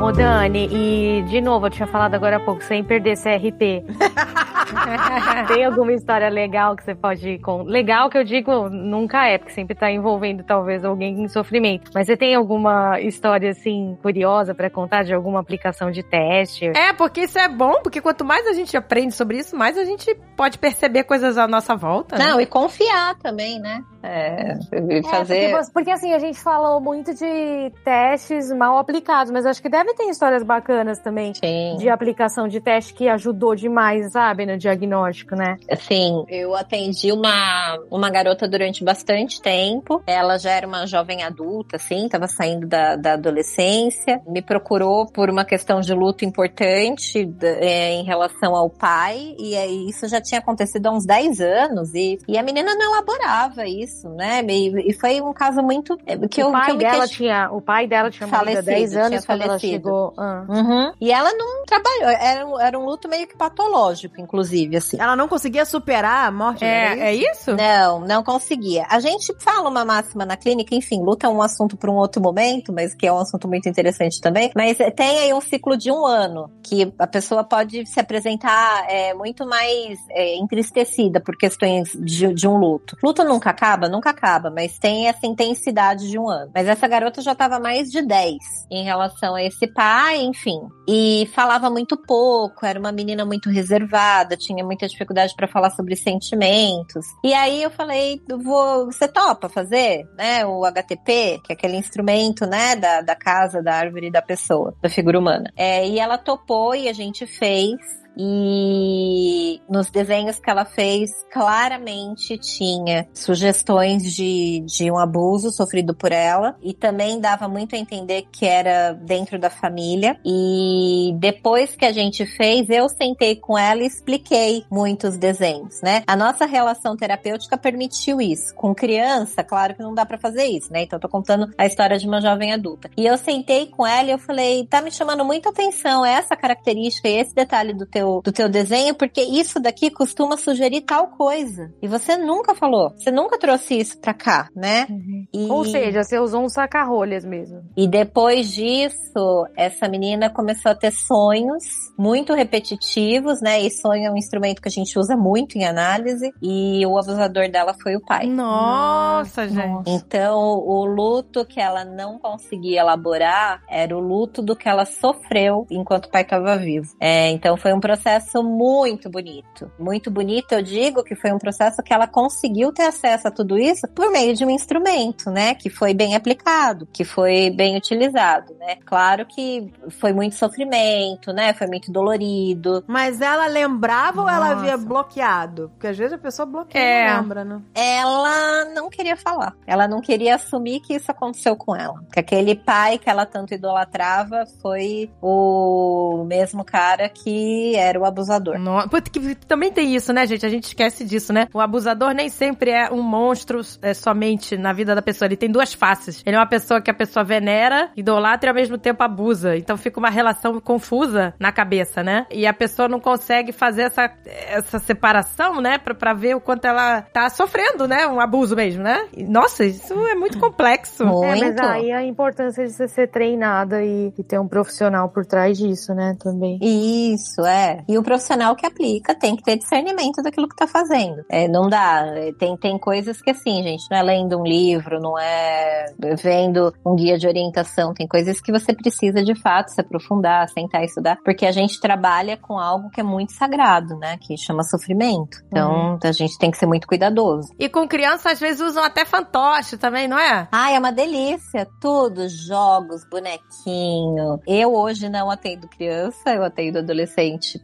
Ô, Dani, e de novo, eu tinha falado agora há pouco, sem perder CRP. Tem alguma história legal que você pode contar? Legal que eu digo nunca é, porque sempre tá envolvendo talvez alguém em sofrimento. Mas você tem alguma história assim curiosa pra contar de alguma aplicação de teste? É, porque isso é bom, porque quanto mais a gente aprende sobre isso, mais a gente pode perceber coisas à nossa volta. né? Não, e confiar também, né? É, e É, fazer. porque, porque assim, a gente falou muito de testes mal aplicados, mas acho que deve ter histórias bacanas também Sim. de aplicação de teste que ajudou demais, sabe, no diagnóstico, né? Assim, eu atendi uma, uma garota durante bastante tempo. Ela já era uma jovem adulta, assim, tava saindo da, da adolescência. Me procurou por uma questão de luto importante é, em relação ao pai. E aí, isso já tinha acontecido há uns 10 anos. E, e a menina não elaborava isso, né? E, e foi um caso muito. é, Que o eu, pai que eu dela tinha, o pai dela tinha Falecido, 10 tinha anos quando ela falecido. chegou. Ah. Uhum. E ela não trabalhou. Era, um- era um luto meio que patológico, inclusive, assim. Ela não conseguia superar a morte É, dela, é isso? Não, não conseguia. A gente fala uma máxima na clínica, enfim, luta é um assunto para um outro momento, mas que é um assunto muito interessante também. Mas tem aí um ciclo de um ano, que a pessoa pode se apresentar é, muito mais é, entristecida por questões de, de um luto. Luto nunca acaba? Nunca acaba, mas tem essa intensidade de um ano. Mas essa garota já estava mais de 10 em relação a esse pai, enfim. E falava muito pouco, era uma menina muito reservada, tinha muita dificuldade para falar sobre sentimentos. E aí eu falei, vou, você topa fazer, né, o HTP, que é aquele instrumento, né, da, da casa, da árvore da pessoa, da figura humana. É, e ela topou e a gente fez. E nos desenhos que ela fez, claramente tinha sugestões de, de um abuso sofrido por ela e também dava muito a entender que era dentro da família. E depois que a gente fez, eu sentei com ela e expliquei muitos desenhos, né? A nossa relação terapêutica permitiu isso. Com criança, claro que não dá para fazer isso, né? Então eu tô contando a história de uma jovem adulta. E eu sentei com ela e eu falei, tá me chamando muita atenção essa característica e esse detalhe do teu, do teu desenho, porque isso daqui costuma sugerir tal coisa. E você nunca falou. Você nunca trouxe isso pra cá, né? Uhum. E... Ou seja, você usou um saca-rolhas mesmo. E depois disso, essa menina começou a ter sonhos muito repetitivos, né? E sonho é um instrumento que a gente usa muito em análise. E o abusador dela foi o pai. Nossa, gente. Então, o luto que ela não conseguia elaborar era o luto do que ela sofreu enquanto o pai estava vivo. É, então, foi um processo muito bonito. Muito bonito, eu digo que foi um processo que ela conseguiu ter acesso a tudo isso por meio de um instrumento, né? Que foi bem aplicado, que foi bem utilizado, né? Claro que foi muito sofrimento, né? Foi muito dolorido. Mas ela lembrava ou ela Nossa. havia bloqueado? Porque às vezes a pessoa bloqueia É. não lembra, né? Ela não queria falar. Ela não queria assumir que isso aconteceu com ela. Que aquele pai que ela tanto idolatrava foi o mesmo cara que era o abusador. No... Puta, que também tem isso, né, gente? A gente esquece disso, né? O abusador nem sempre é um monstro é, somente na vida da pessoa. Ele tem duas faces. Ele é uma pessoa que a pessoa venera, idolatra e ao mesmo tempo abusa. Então fica uma relação confusa na cabeça, né? E a pessoa não consegue fazer essa, essa separação, né? Pra, pra ver o quanto ela tá sofrendo, né? Um abuso mesmo, né? E, nossa, isso é muito complexo. É, mas Muito. aí a importância de você ser treinada e, e ter um profissional por trás disso, né, também. Isso, é. E o profissional que aplica tem que ter discernimento daquilo que tá fazendo. É, não dá. É, Tem, tem coisas que assim, gente, não é lendo um livro, não é vendo um guia de orientação. Tem coisas que você precisa de fato se aprofundar, sentar e estudar, porque a gente trabalha com algo que é muito sagrado, né? Que chama sofrimento. Então, a gente tem que ser muito cuidadoso. E com criança, às vezes, usam até fantoche também, não é? Ai, é uma delícia. Tudo, jogos, bonequinho. Eu hoje não atendo criança, eu atendo adolescente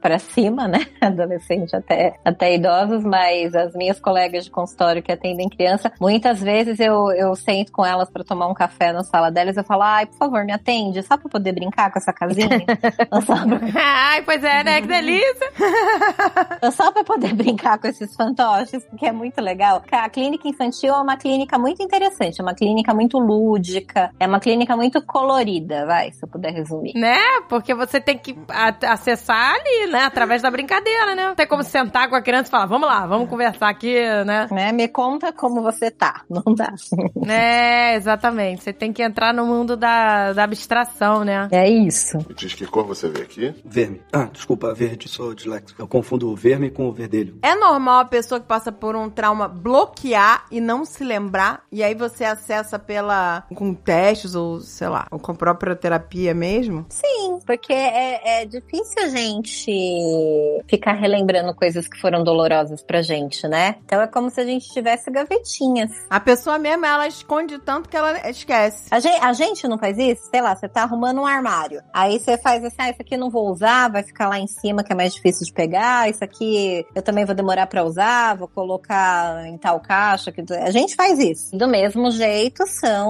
pra cima, né? Adolescente até, até idosos, mas as minhas colegas de consultório que atendem criança, muitas vezes eu, eu sento com elas pra tomar um café na sala delas e eu falo, ai, por favor, me atende, só pra eu poder brincar com essa casinha. Ai, pois é, né? Que delícia. só pra poder brincar com esses fantoches, porque é muito legal. A clínica infantil é uma clínica muito interessante, é uma clínica muito lúdica, é uma clínica muito colorida, vai, se eu puder resumir. Né? Porque você tem que acessar ali, né? Através da brincadeira, né? Não tem como sentar com a criança e falar, vamos lá, vamos conversar aqui, né? Né? Me conta como você tá, não dá. É, exatamente. Você tem que entrar no mundo da, da abstração, né? É isso. Diz que cor você vê aqui? Verme. Ah, desculpa, verde, sou disléxico. Eu confundo o verme com o verdelho. É normal a pessoa que passa por um trauma bloquear e não se lembrar, e aí você acessa pela com testes ou sei lá, ou com a própria terapia mesmo? Sim, porque é, é difícil a gente ficar relembrando coisas que foram dolorosas pra gente, né? Então é como se a gente tivesse gavetinhas. A pessoa mesmo, ela esconde tanto que ela esquece. A gente, a gente não faz isso? Sei lá, você tá arrumando um armário. Aí você faz assim, ah, isso aqui eu não vou usar, vai ficar lá em cima que é mais difícil de pegar. Isso aqui eu também vou demorar pra usar, vou colocar em tal caixa. Que... A gente faz isso. Do mesmo jeito são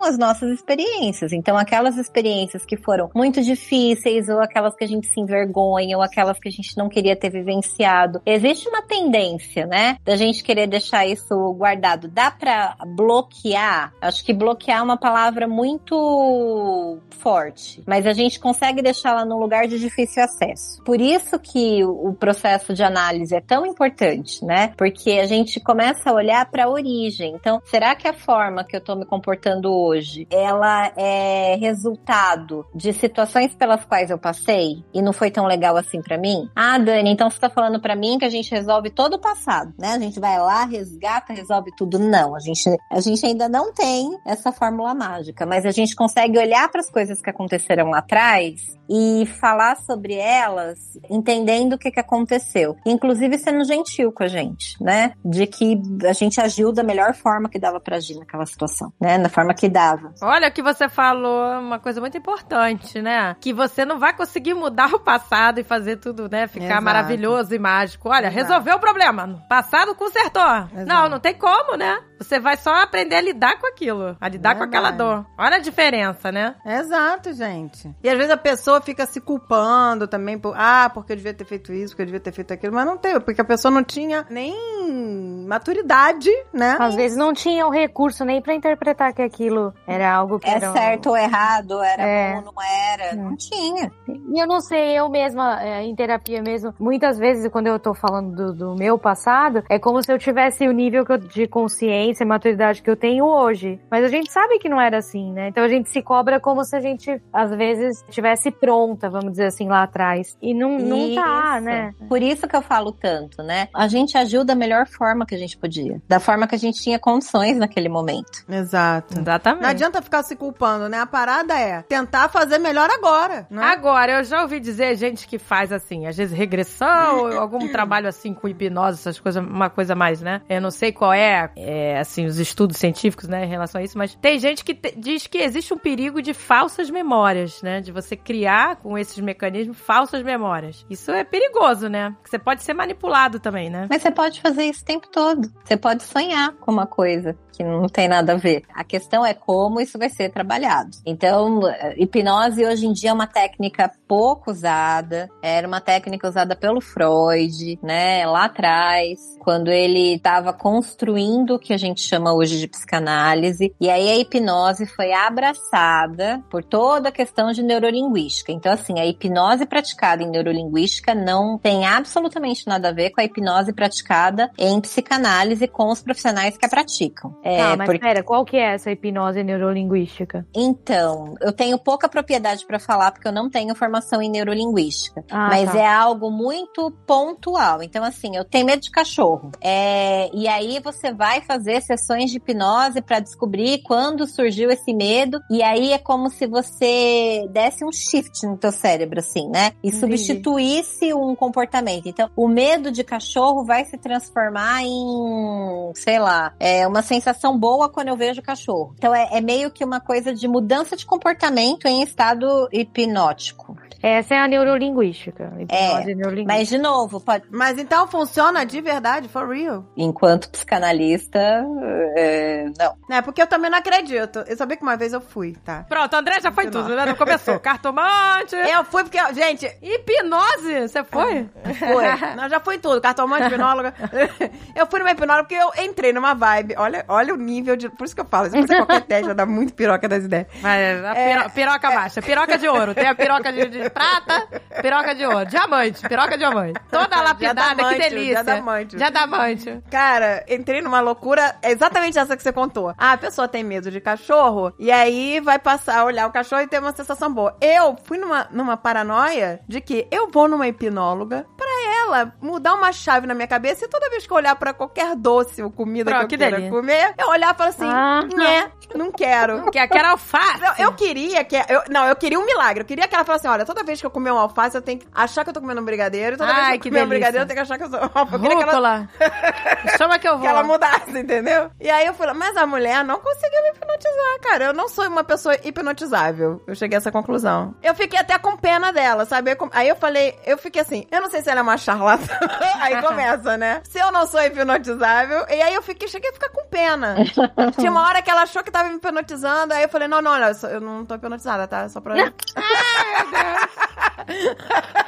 as nossas experiências. Então aquelas experiências que foram muito difíceis, ou aquelas que a gente se envergonha, ou aquelas que a gente não queria ter vivenciado. Existe uma tendência, né? Da gente querer deixar isso guardado. Dá pra bloquear? Acho que bloquear é uma palavra muito forte, mas a gente consegue deixá-la num lugar de difícil acesso. Por isso que o processo de análise é tão importante, né? Porque a gente começa a olhar para a origem. Então, será que a forma que eu tô me comportando hoje, ela é resultado de situações pelas quais eu passei e não foi tão legal assim para mim? Ah, Dani, então você tá falando para mim que a gente resolve todo o passado, né? A gente vai lá, resgata, resolve tudo. Não, a gente, a gente ainda não tem essa fórmula mágica, mas a gente consegue olhar para as coisas que aconteceram lá atrás e falar sobre elas, entendendo o que, que aconteceu. Inclusive sendo gentil com a gente, né? De que a gente agiu da melhor forma que dava pra agir naquela situação, né? Da forma que dava. Olha o que você falou, uma coisa muito importante, né? Que você não vai conseguir mudar o passado e fazer tudo, né? Ficar Exato. maravilhoso e mágico. Olha, Exato. resolveu o problema. Passado consertou. Não, não tem como, né? Você vai só aprender a lidar com aquilo. A lidar com aquela Verdade. dor. Olha a diferença, né? Exato, gente. E às vezes a pessoa fica se culpando também por, ah, porque eu devia ter feito isso, porque eu devia ter feito aquilo, mas não tem, porque a pessoa não tinha nem maturidade, né? Às vezes não tinha o recurso nem pra interpretar que aquilo era algo que É era... certo ou errado, era É. bom ou não era. Não tinha. E eu não sei, eu mesma, é, em terapia mesmo, muitas vezes quando eu tô falando do, do meu passado, é como se eu tivesse o nível que eu- de consciência e maturidade que eu tenho hoje. Mas a gente sabe que não era assim, né? Então a gente se cobra como se a gente, às vezes, tivesse pronta, vamos dizer assim, lá atrás. E não, não tá, né? Por isso que eu falo tanto, né? A gente agiu da melhor forma que a gente podia. Da forma que a gente tinha condições naquele momento. Exato. Exatamente. Não adianta ficar se culpando, né? A parada é tentar fazer melhor agora, né? Agora, eu já ouvi dizer gente que faz assim, às vezes regressão, algum trabalho assim com hipnose, essas coisas, uma coisa mais, né? Eu não sei qual é, é, assim, os estudos científicos, né, em relação a isso, mas tem gente que diz que existe um perigo de falsas memórias, né? De você criar com esses mecanismos falsas memórias. Isso é perigoso, né? Você pode ser manipulado também, né? Mas você pode fazer isso o tempo todo. Você pode sonhar com uma coisa que não tem nada a ver. A questão é como isso vai ser trabalhado. Então, eh, hipnose hoje em dia é uma técnica pouco usada. Era uma técnica usada pelo Freud, né, lá atrás, quando ele estava construindo o que a gente chama hoje de psicanálise. E aí a hipnose foi abraçada por toda a questão de neurolinguística. Então, assim, a hipnose praticada em neurolinguística não tem absolutamente nada a ver com a hipnose praticada em psicanálise com os profissionais que a praticam. É, tá, mas porque- pera, qual que é essa hipnose neurolinguística? Então, eu tenho pouca propriedade para falar porque eu não tenho formação em neurolinguística. Ah, mas tá. é algo muito pontual. Então, assim, eu tenho medo de cachorro. É, e aí você vai fazer sessões de hipnose para descobrir quando surgiu esse medo. E aí é como se você desse um shift no teu cérebro, assim, né? E Entendi. substituísse um comportamento. Então, o medo de cachorro vai se transformar em, sei lá, é uma sensação boa quando eu vejo cachorro. Então, é, é meio que uma coisa de mudança de comportamento em estado hipnótico. Essa é a neurolinguística. Hipnose neurolinguística. Mas, de novo, pode, Mas então funciona de verdade, for real. enquanto psicanalista, é, não. Né? Porque eu também não acredito. Eu sabia que uma vez eu fui, tá? Pronto, André já foi tudo, né? Não começou. Cartomante, Eu fui porque, gente, hipnose, você foi? Foi. Não, já foi tudo. Cartomante, hipnóloga. eu fui numa hipnóloga porque eu entrei numa vibe. Olha, olha o nível de. Por isso que eu falo. Fazer qualquer teste, vai dar muito piroca das ideias. Mas a piro- piroca baixa, piroca de ouro. Tem a piroca de, de prata, piroca de ouro. Diamante, piroca diamante. Toda lapidada, que delícia. diadamante. Diadamante. Cara, entrei numa loucura. É exatamente essa que você contou. Ah, a pessoa tem medo de cachorro. E aí vai passar a olhar o cachorro e ter uma sensação boa. Eu fui numa, numa paranoia de que eu vou numa hipnóloga pra ela mudar uma chave na minha cabeça e toda vez que eu olhar pra qualquer doce ou comida Pronto, que eu que queira comer, eu olhar e falar assim: Ah. né, não quero. Que aquela alface. Eu, eu queria que. Eu, não, eu queria um milagre. Eu queria que ela falasse assim: olha, toda vez que eu comer um alface, eu tenho que achar que eu tô comendo um brigadeiro. Toda vez Ai, que eu que comer um delícia. brigadeiro, eu tenho que achar que eu sou. Eu queria que ela, Rúcula. Chama que eu vou. que ela mudasse, entendeu? E aí eu falei, mas a mulher não conseguiu me hipnotizar, cara. Eu não sou uma pessoa hipnotizável. Eu cheguei a essa conclusão. Eu fiquei até com pena dela, sabe? Aí eu falei, eu fiquei assim, eu não sei se ela é uma charlatã. aí começa, né? Se eu não sou hipnotizável. E aí eu fiquei, cheguei a ficar com pena. Tinha uma hora que ela achou que tava me hipnotizando, aí eu falei, não, não, olha, eu eu não tô hipnotizada, tá? Só pra.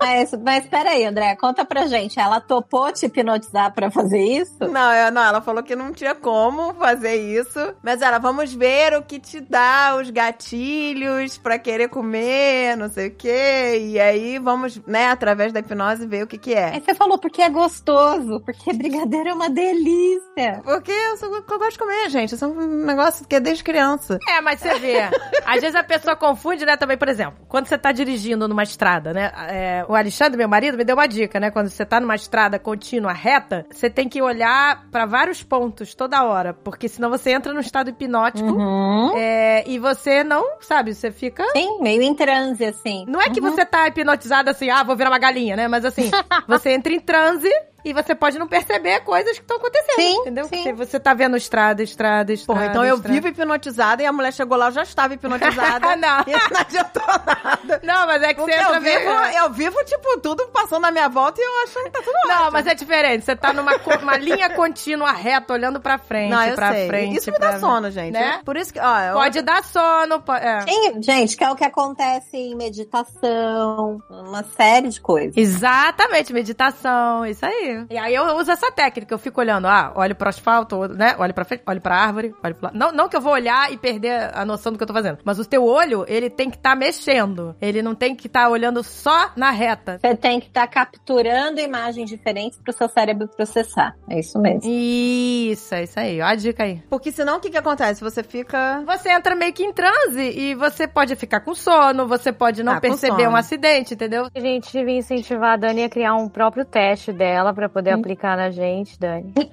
Mas, mas peraí, André, conta pra gente. Ela topou te hipnotizar pra fazer isso? Não, eu- não, ela falou que não tinha como fazer isso. Mas ela, vamos ver o que te dá os gatilhos pra querer comer, não sei o quê. E aí vamos, né, através da hipnose, ver o que que é. Aí você falou porque é gostoso, porque brigadeiro é uma delícia. Porque eu, sou, eu gosto de comer, gente. Isso é um negócio que é desde criança. É, mas você vê. Às vezes a pessoa confunde, né, também, por exemplo, quando você tá dirigindo numa estrada, né? é, o Alexandre, meu marido, me deu uma dica, né? Quando você tá numa estrada contínua, reta, você tem que olhar pra vários pontos toda hora, porque senão você entra num estado hipnótico Uhum. é, e você não, sabe, você fica. Sim, meio em transe, assim. Não é que você tá hipnotizada assim, ah, vou virar uma galinha, né? Mas assim, você entra em transe e você pode não perceber coisas que estão acontecendo, Sim, entendeu? sim. Porque você tá vendo estrada, estrada, estrada. Porra, então eu estrada. vivo hipnotizada e a mulher chegou lá, eu já estava hipnotizada. Não. E não adiantou nada. Não, mas é que Porque você entra eu vivo, meio- eu vivo, tipo, tudo passando na minha volta e eu achando que tá tudo Não, ótimo. mas é diferente. Você tá numa co- uma linha contínua reta, olhando pra frente, Não, eu pra sei. frente. Isso me dá sono, gente. Né? Por isso que, ó, eu- Pode dar sono. po- é. Tem, gente, que é o que acontece em meditação, uma série de coisas. Exatamente, meditação, isso aí. E aí eu uso essa técnica, eu fico olhando, ah, olho pro asfalto, né? Olho pra frente, olho pra árvore, olho pro lado. Não, não que eu vou olhar e perder a noção do que eu tô fazendo, mas o teu olho, ele tem que estar mexendo. Ele não tem que estar olhando só na reta. Você tem que estar capturando imagens diferentes para o seu cérebro processar. É isso mesmo. Isso, é isso aí. Ó a dica aí. Porque senão o que que acontece? Você fica... Você entra meio que em transe e você pode ficar com sono, você pode não Ah, perceber um acidente, entendeu? A gente devia incentivar a Dani a criar um próprio teste dela pra poder aplicar na gente, Dani.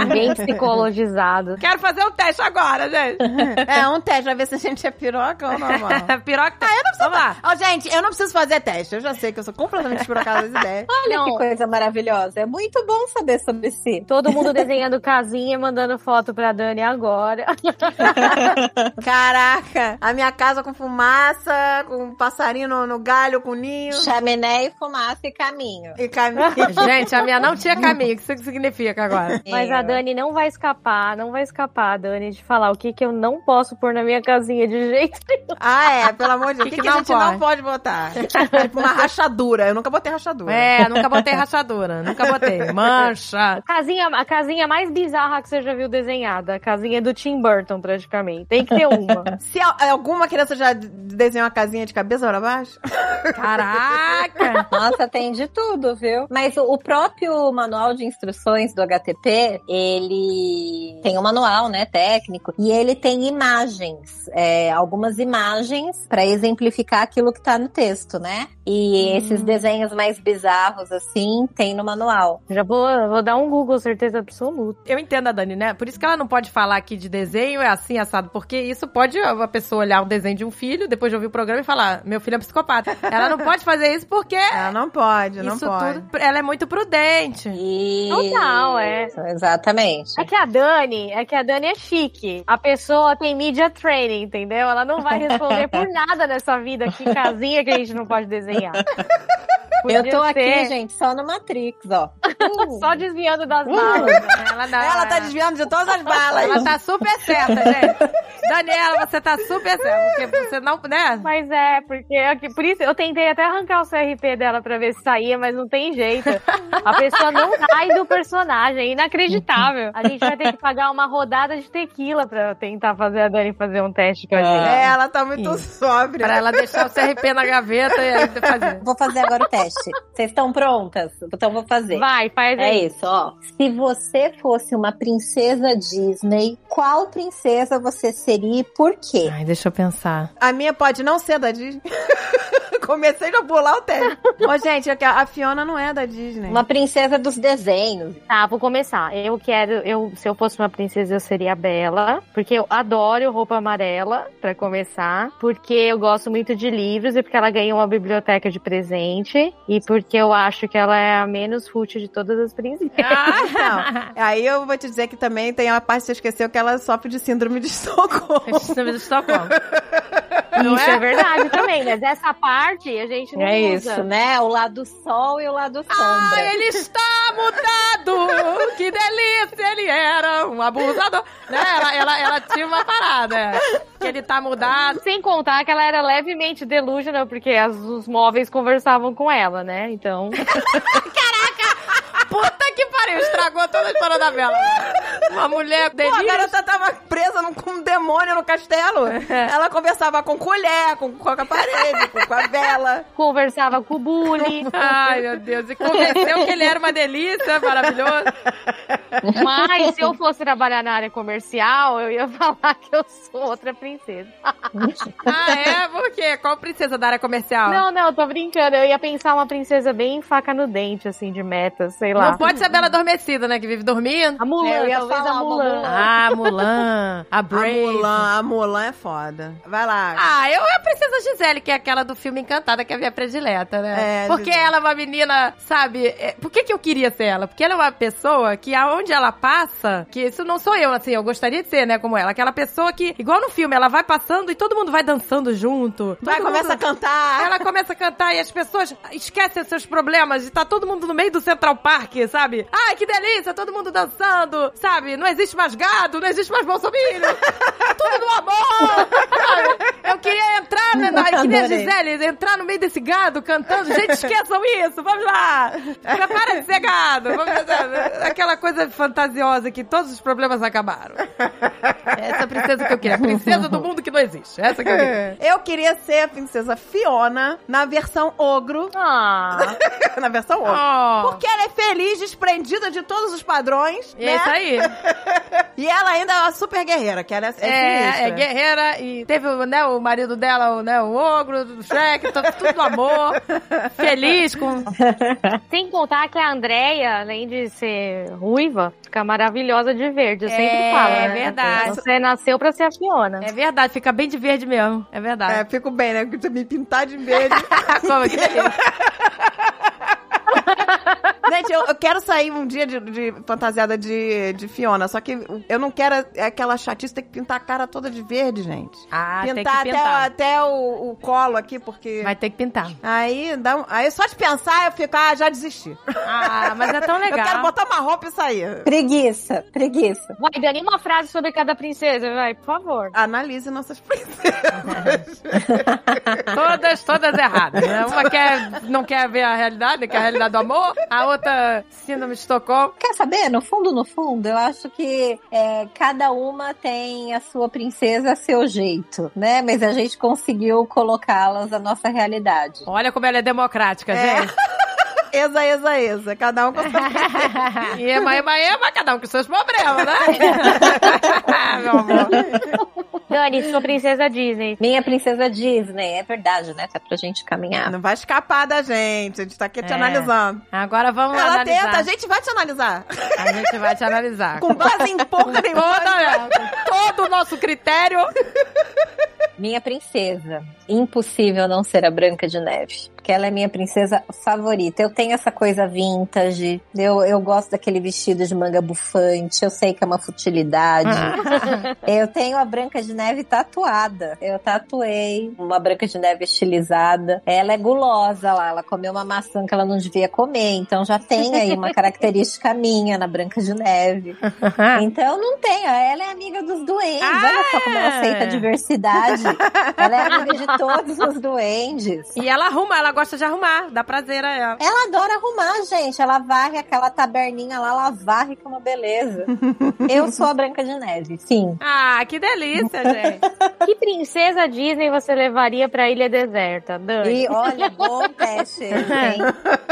Ninguém psicologizado. Quero fazer um teste agora, gente. É, um teste, vai ver se a gente é piroca ou normal. Piroca. Ah, eu não preciso Vamos lá. Ó, gente, eu não preciso fazer teste. Eu já sei que eu sou completamente pirocada das ideias. Olha Não. que coisa maravilhosa. É muito bom saber sobre si. Todo mundo desenhando casinha e mandando foto pra Dani agora. Caraca, a minha casa com fumaça, com um passarinho no, no galho, com ninho Chaminé e fumaça e caminho. e caminho. Gente, a minha não tinha caminho. O que isso significa agora? Mas a Dani não vai escapar, não vai escapar, Dani, de falar o que, que eu não posso pôr na minha casinha de jeito nenhum. Ah, é, pelo amor de Deus. O que, Que que a não gente não pode botar? Tipo, uma rachadura. Eu nunca botei rachadura. É, nunca botei rachadura. Nunca botei. Mancha. Casinha, a casinha mais bizarra que você já viu desenhada. A casinha do Tim Burton, praticamente. Tem que ter uma. Se al- alguma criança já desenhou uma casinha de cabeça para baixo? Caraca. Nossa, tem de tudo, viu? Mas o, o próprio manual de instruções do HTP, ele tem um manual, né, técnico, e ele tem imagens, é, algumas imagens para exemplificar aquilo que tá no texto, né? E esses desenhos mais bizarros, assim, tem no manual. Já vou, vou dar um Google, certeza absoluta. Eu entendo a Dani, né? Por isso que ela não pode falar aqui de desenho, é assim, assado. Porque isso pode a pessoa olhar o desenho de um filho, depois de ouvir o programa e falar, meu filho é um psicopata. Ela não pode fazer isso porque Ela não pode, não isso pode. tudo, ela é muito prudente. E... Total, é. Exatamente. É que a Dani, é que a Dani é chique. A pessoa tem media training, entendeu? Ela não vai responder por nada nessa vida. Que casinha que a gente não pode desenhar. Eu Podia tô aqui, ser gente, só no Matrix, ó. Só desviando das balas. Ela, não, Ela tá desviando de todas as balas. Ela tá super certa, gente. Daniela, você tá super certa. Porque você não, né? Mas é, porque aqui- por isso eu tentei até arrancar o CRP dela pra ver se saía, mas não tem jeito. A pessoa não sai do personagem, é inacreditável. A gente vai ter que pagar uma rodada de tequila pra tentar fazer a Dani fazer um teste com a gente. É, ela tá muito Isso. sóbria. Pra ela deixar o CRP na gaveta e aí fazer. Vou fazer agora o teste. Vocês estão prontas? Então vou fazer. Vai, faz É aí. isso, ó. Se você fosse uma princesa Disney, qual princesa você seria e por quê? Ai, deixa eu pensar. A minha pode não ser da Disney. Comecei a pular o teste. Ô, gente, é a Fiona não é da Disney. Uma princesa dos desenhos. Tá, vou começar. Eu quero, eu, se eu fosse uma princesa, eu seria a Bela, porque eu adoro roupa amarela, pra começar, porque eu gosto muito de livros e porque ela ganhou uma biblioteca de presente e porque eu acho que ela é a menos fútil de todas as princesas. Ah, não. Aí eu vou te dizer que também tem uma parte que você esqueceu que ela sofre de síndrome de Estocolmo. Síndrome de Estocolmo. Isso é? verdade também, mas essa parte a gente não É usa. isso, né? O lado sol e o lado sombra. Ah, ele está mudado! Que delícia! Ele era um abusador. Né? Ela, ela, ela tinha uma parada. é. Que ele tá mudado. Sem contar que ela era levemente delusional, porque as- os móveis conversavam com ela, né? Então. Puta que pariu! Estragou toda a história da vela. Uma mulher Pô, a delícia. garota tava presa num, com um demônio no castelo. Ela conversava com colher, com, com a parede, com, com a vela. conversava com o bully. Ai, meu Deus. E convenceu que ele era uma delícia, maravilhoso. Mas se eu fosse trabalhar na área comercial, eu ia falar que eu sou outra princesa. Ah, é? Por quê? Qual princesa da área comercial? Não, não, tô brincando. Eu ia pensar uma princesa bem faca no dente, assim, de meta, sei lá. Não pode ser a Bela adormecida, né? Que vive dormindo. A Mulan, Eu ia talvez falar a Mulan. Mulan. Ah, Mulan. A A Brave. Mulan, a Mulan é foda. Vai lá. Ah, eu a Princesa Gisele, que é aquela do filme Encantada, que é a minha predileta, né? É, Porque Gisele. ela é uma menina, sabe? é- Por que, que eu queria ser ela? Porque ela é uma pessoa que aonde ela passa, que isso não sou eu, assim, eu gostaria de ser, né, como ela. Aquela pessoa que, igual no filme, ela vai passando e todo mundo vai dançando junto. Vai, começa a cantar. Ela começa a cantar e as pessoas esquecem seus problemas e tá todo mundo no meio do Central Park, sabe? Ai, que delícia, todo mundo dançando, sabe? Não existe mais gado, não existe mais bolsominion. Tudo no amor, sabe? Eu queria entrar, né, na, que nem a. Gisele, entrar no meio desse gado cantando. Gente, esqueçam isso, vamos lá. Para de ser gado. Vamos, aquela coisa fantasiosa que todos os problemas acabaram. Essa é a princesa que eu queria. Princesa do mundo que não existe. Essa que eu queria. Eu queria ser a princesa Fiona na versão ogro. Ah, na versão ogro. Oh. Porque ela é feliz, desprendida de todos os padrões. É né? isso aí. E ela ainda é uma super guerreira, que ela é, é, É, é guerreira e teve o, né, o marido dela, o, né, o ogro, do Shrek, tudo no amor, feliz com... sem contar que a Andrea, além de ser ruiva, fica maravilhosa de verde. Eu sempre É, falo. é né? verdade. Você nasceu pra ser a Fiona. É verdade, fica bem de verde mesmo, é É, verdade. fico bem, né? Porque me pintar de verde. Como, que delícia. Gente, eu, eu quero sair um dia de, de fantasiada de, de Fiona, só que eu não quero aquela chatice ter que pintar a cara toda de verde, gente. Ah, tem que pintar até, pintar. até o, o colo aqui, porque. Vai ter que pintar. Aí, dá um- aí só de pensar eu fico, ah, já desisti. Ah, mas é tão legal. Eu quero botar uma roupa e sair. Preguiça, preguiça. Vai, Dani, uma frase sobre cada princesa, vai, por favor. Analise nossas princesas. Todas, todas erradas, né? Uma quer, não quer ver a realidade, que é a realidade do amor. A outra, síndrome de Estocolmo. Quer saber? No fundo, no fundo, eu acho que é, cada uma tem a sua princesa a seu jeito, né? Mas a gente conseguiu colocá-las na nossa realidade. Olha como ela é democrática, É. gente. Exa, exa, exa. Cada um com sua E ema, ema, ema, cada um com seus problemas, né? Meu amor. Dani, sua princesa Disney. Minha princesa Disney, é verdade, né? Tá pra gente caminhar. Não vai escapar da gente. A gente tá aqui te É. analisando. Agora vamos Ela analisar. tenta, a gente vai te analisar. A gente vai te analisar. Com base em porra nenhuma. Todo o nosso critério. Minha princesa. Impossível não ser a Branca de Neve. Porque ela é minha princesa favorita. Eu tenho essa coisa vintage. Eu, eu gosto daquele vestido de manga bufante. Eu sei que é uma futilidade. eu tenho a Branca de Neve tatuada. Eu tatuei uma Branca de Neve estilizada. Ela é gulosa lá. Ela comeu uma maçã que ela não devia comer. Então já tem aí uma característica minha na Branca de Neve. Então não tem. Ela é amiga dos duendes. Olha só como ela aceita a diversidade. Ela é amiga de todos os duendes. E ela arruma, ela gosta de arrumar, dá prazer a ela. Ela adora arrumar, gente. Ela varre aquela taberninha lá, ela varre com uma beleza. Eu sou a Branca de Neve, sim. Ah, que delícia, gente. Que princesa Disney você levaria pra Ilha Deserta, Dani? E olha, bom teste, hein?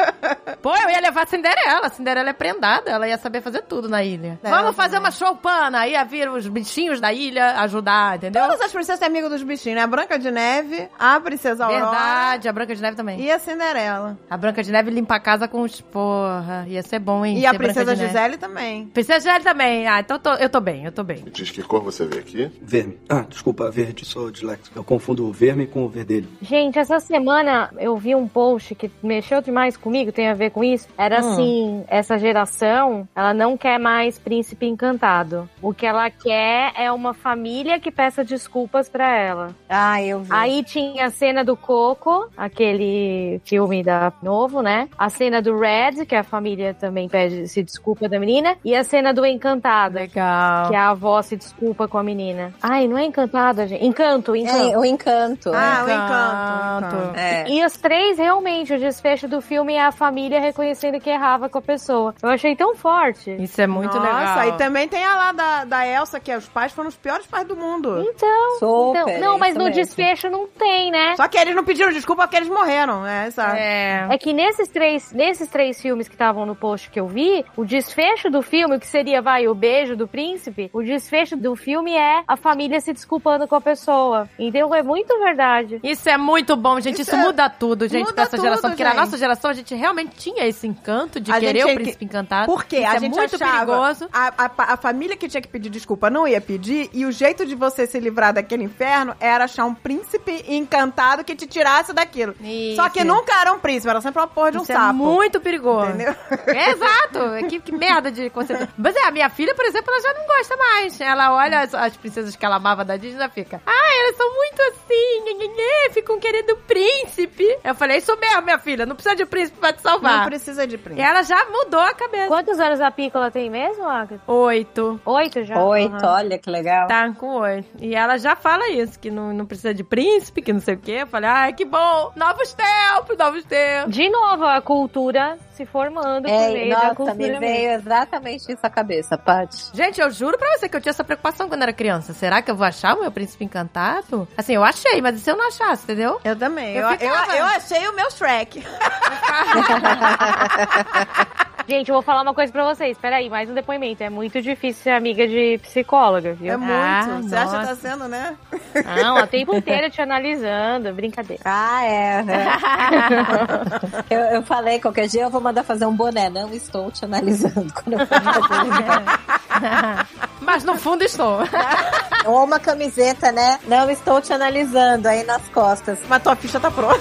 Pô, eu ia levar a Cinderela. A Cinderela é prendada, ela ia saber fazer tudo na ilha. É, Vamos fazer uma choupana, ia vir os bichinhos da ilha ajudar, entendeu? Todas as princesas têm amigo dos bichinhos, né? A Branca de Neve, a Princesa Aurora Verdade, a Branca de Neve também. E a Cinderela. A Branca de Neve limpa a casa com os... Porra, ia ser bom, hein? E a Princesa. Gisele também. Princesa Gisele também. Ah, então tô- eu tô bem, eu tô bem. Diz que cor você vê aqui? Verme. Ah, desculpa, verde, sou disléxico. Eu confundo o verme com o verdelho. Gente, essa semana eu vi um post que mexeu demais comigo, tem a ver com isso. Era Hum. assim, essa geração, ela não quer mais príncipe encantado. O que ela quer é uma família que peça desculpas pra ela. Ah, eu vi. Aí tinha a cena do Coco, aquele filme da novo, né? A cena do Red, que a família também pede se desculpa da menina, e a cena do Encantado, Legal. que a avó se desculpa com a menina. Ai, não é Encantada, gente. Encanto, Encanto. É, o encanto. Ah, o Encanto. encanto. É. E os três, realmente, o desfecho do filme é a família reconhecendo que errava com a pessoa. Eu achei tão forte. Isso é muito Nossa, legal. e também tem a lá da, da Elsa, que os pais foram os piores pais do mundo. Então, Super, então não, mas no mesmo. desfecho não tem, né? Só que eles não pediram desculpa porque eles morreram, é, exato. É. É que nesses três, nesses três filmes que estavam no post que eu vi, o desfecho do filme, o que seria, vai, o beijo do príncipe, o desfecho do filme é a família se desculpando com a pessoa. Então é muito verdade. Isso é muito bom, gente. Isso, Isso é- muda tudo, gente, muda pra essa tudo, geração. Porque na gente. nossa geração a gente realmente tinha esse encanto de A querer o tinha que- príncipe encantado. Porque Isso a é gente muito achava perigoso. A, a, a família que tinha que pedir desculpa não ia pedir, e o jeito de você se livrar daquele inferno era achar um príncipe encantado que te tirasse daquilo. Isso. Só que nunca era um príncipe, era sempre uma porra de um Isso é sapo. muito perigoso. Entendeu? É, exato. É Que, que merda de conceito. Mas é, a minha filha, por exemplo, ela já não gosta mais. Ela olha as, as princesas que ela amava da Disney e fica. Ah, elas são muito assim, nhê, nhê, nhê, ficam querendo príncipe. Eu falei, isso mesmo, minha filha, não precisa de príncipe pra te Não salvar. precisa de E príncipe. ela já mudou a cabeça. Quantos anos a Piccola tem mesmo, Agatha? Oito. Oito já? Oito, Aham. olha que legal. Tá com oito. E ela já fala isso, que não, não precisa de príncipe, que não sei o quê. Eu falei, ai, que bom. Novos tempos, novos tempos. De novo, a cultura se formando por É, da nossa, cultura. me mesmo. veio exatamente isso à cabeça, Paty. Gente, eu juro pra você que eu tinha essa preocupação quando era criança. Será que eu vou achar o meu príncipe encantado? Assim, eu achei, mas e se eu não achasse, entendeu? Eu também. Eu Eu, eu, eu achei o meu Shrek. Gente, eu vou falar uma coisa pra vocês. Peraí, mais um depoimento. É muito difícil ser amiga de psicóloga, viu? É muito. Ah, Você acha que nossa. tá sendo, né? Não, o tempo inteiro te analisando. Brincadeira. Ah, é. né? eu, eu falei, qualquer dia eu vou mandar fazer um boné. Não estou te analisando. Quando eu for fazer. mas no fundo estou. Ou uma camiseta, né? Não estou te analisando aí nas costas. Mas tua ficha tá pronta.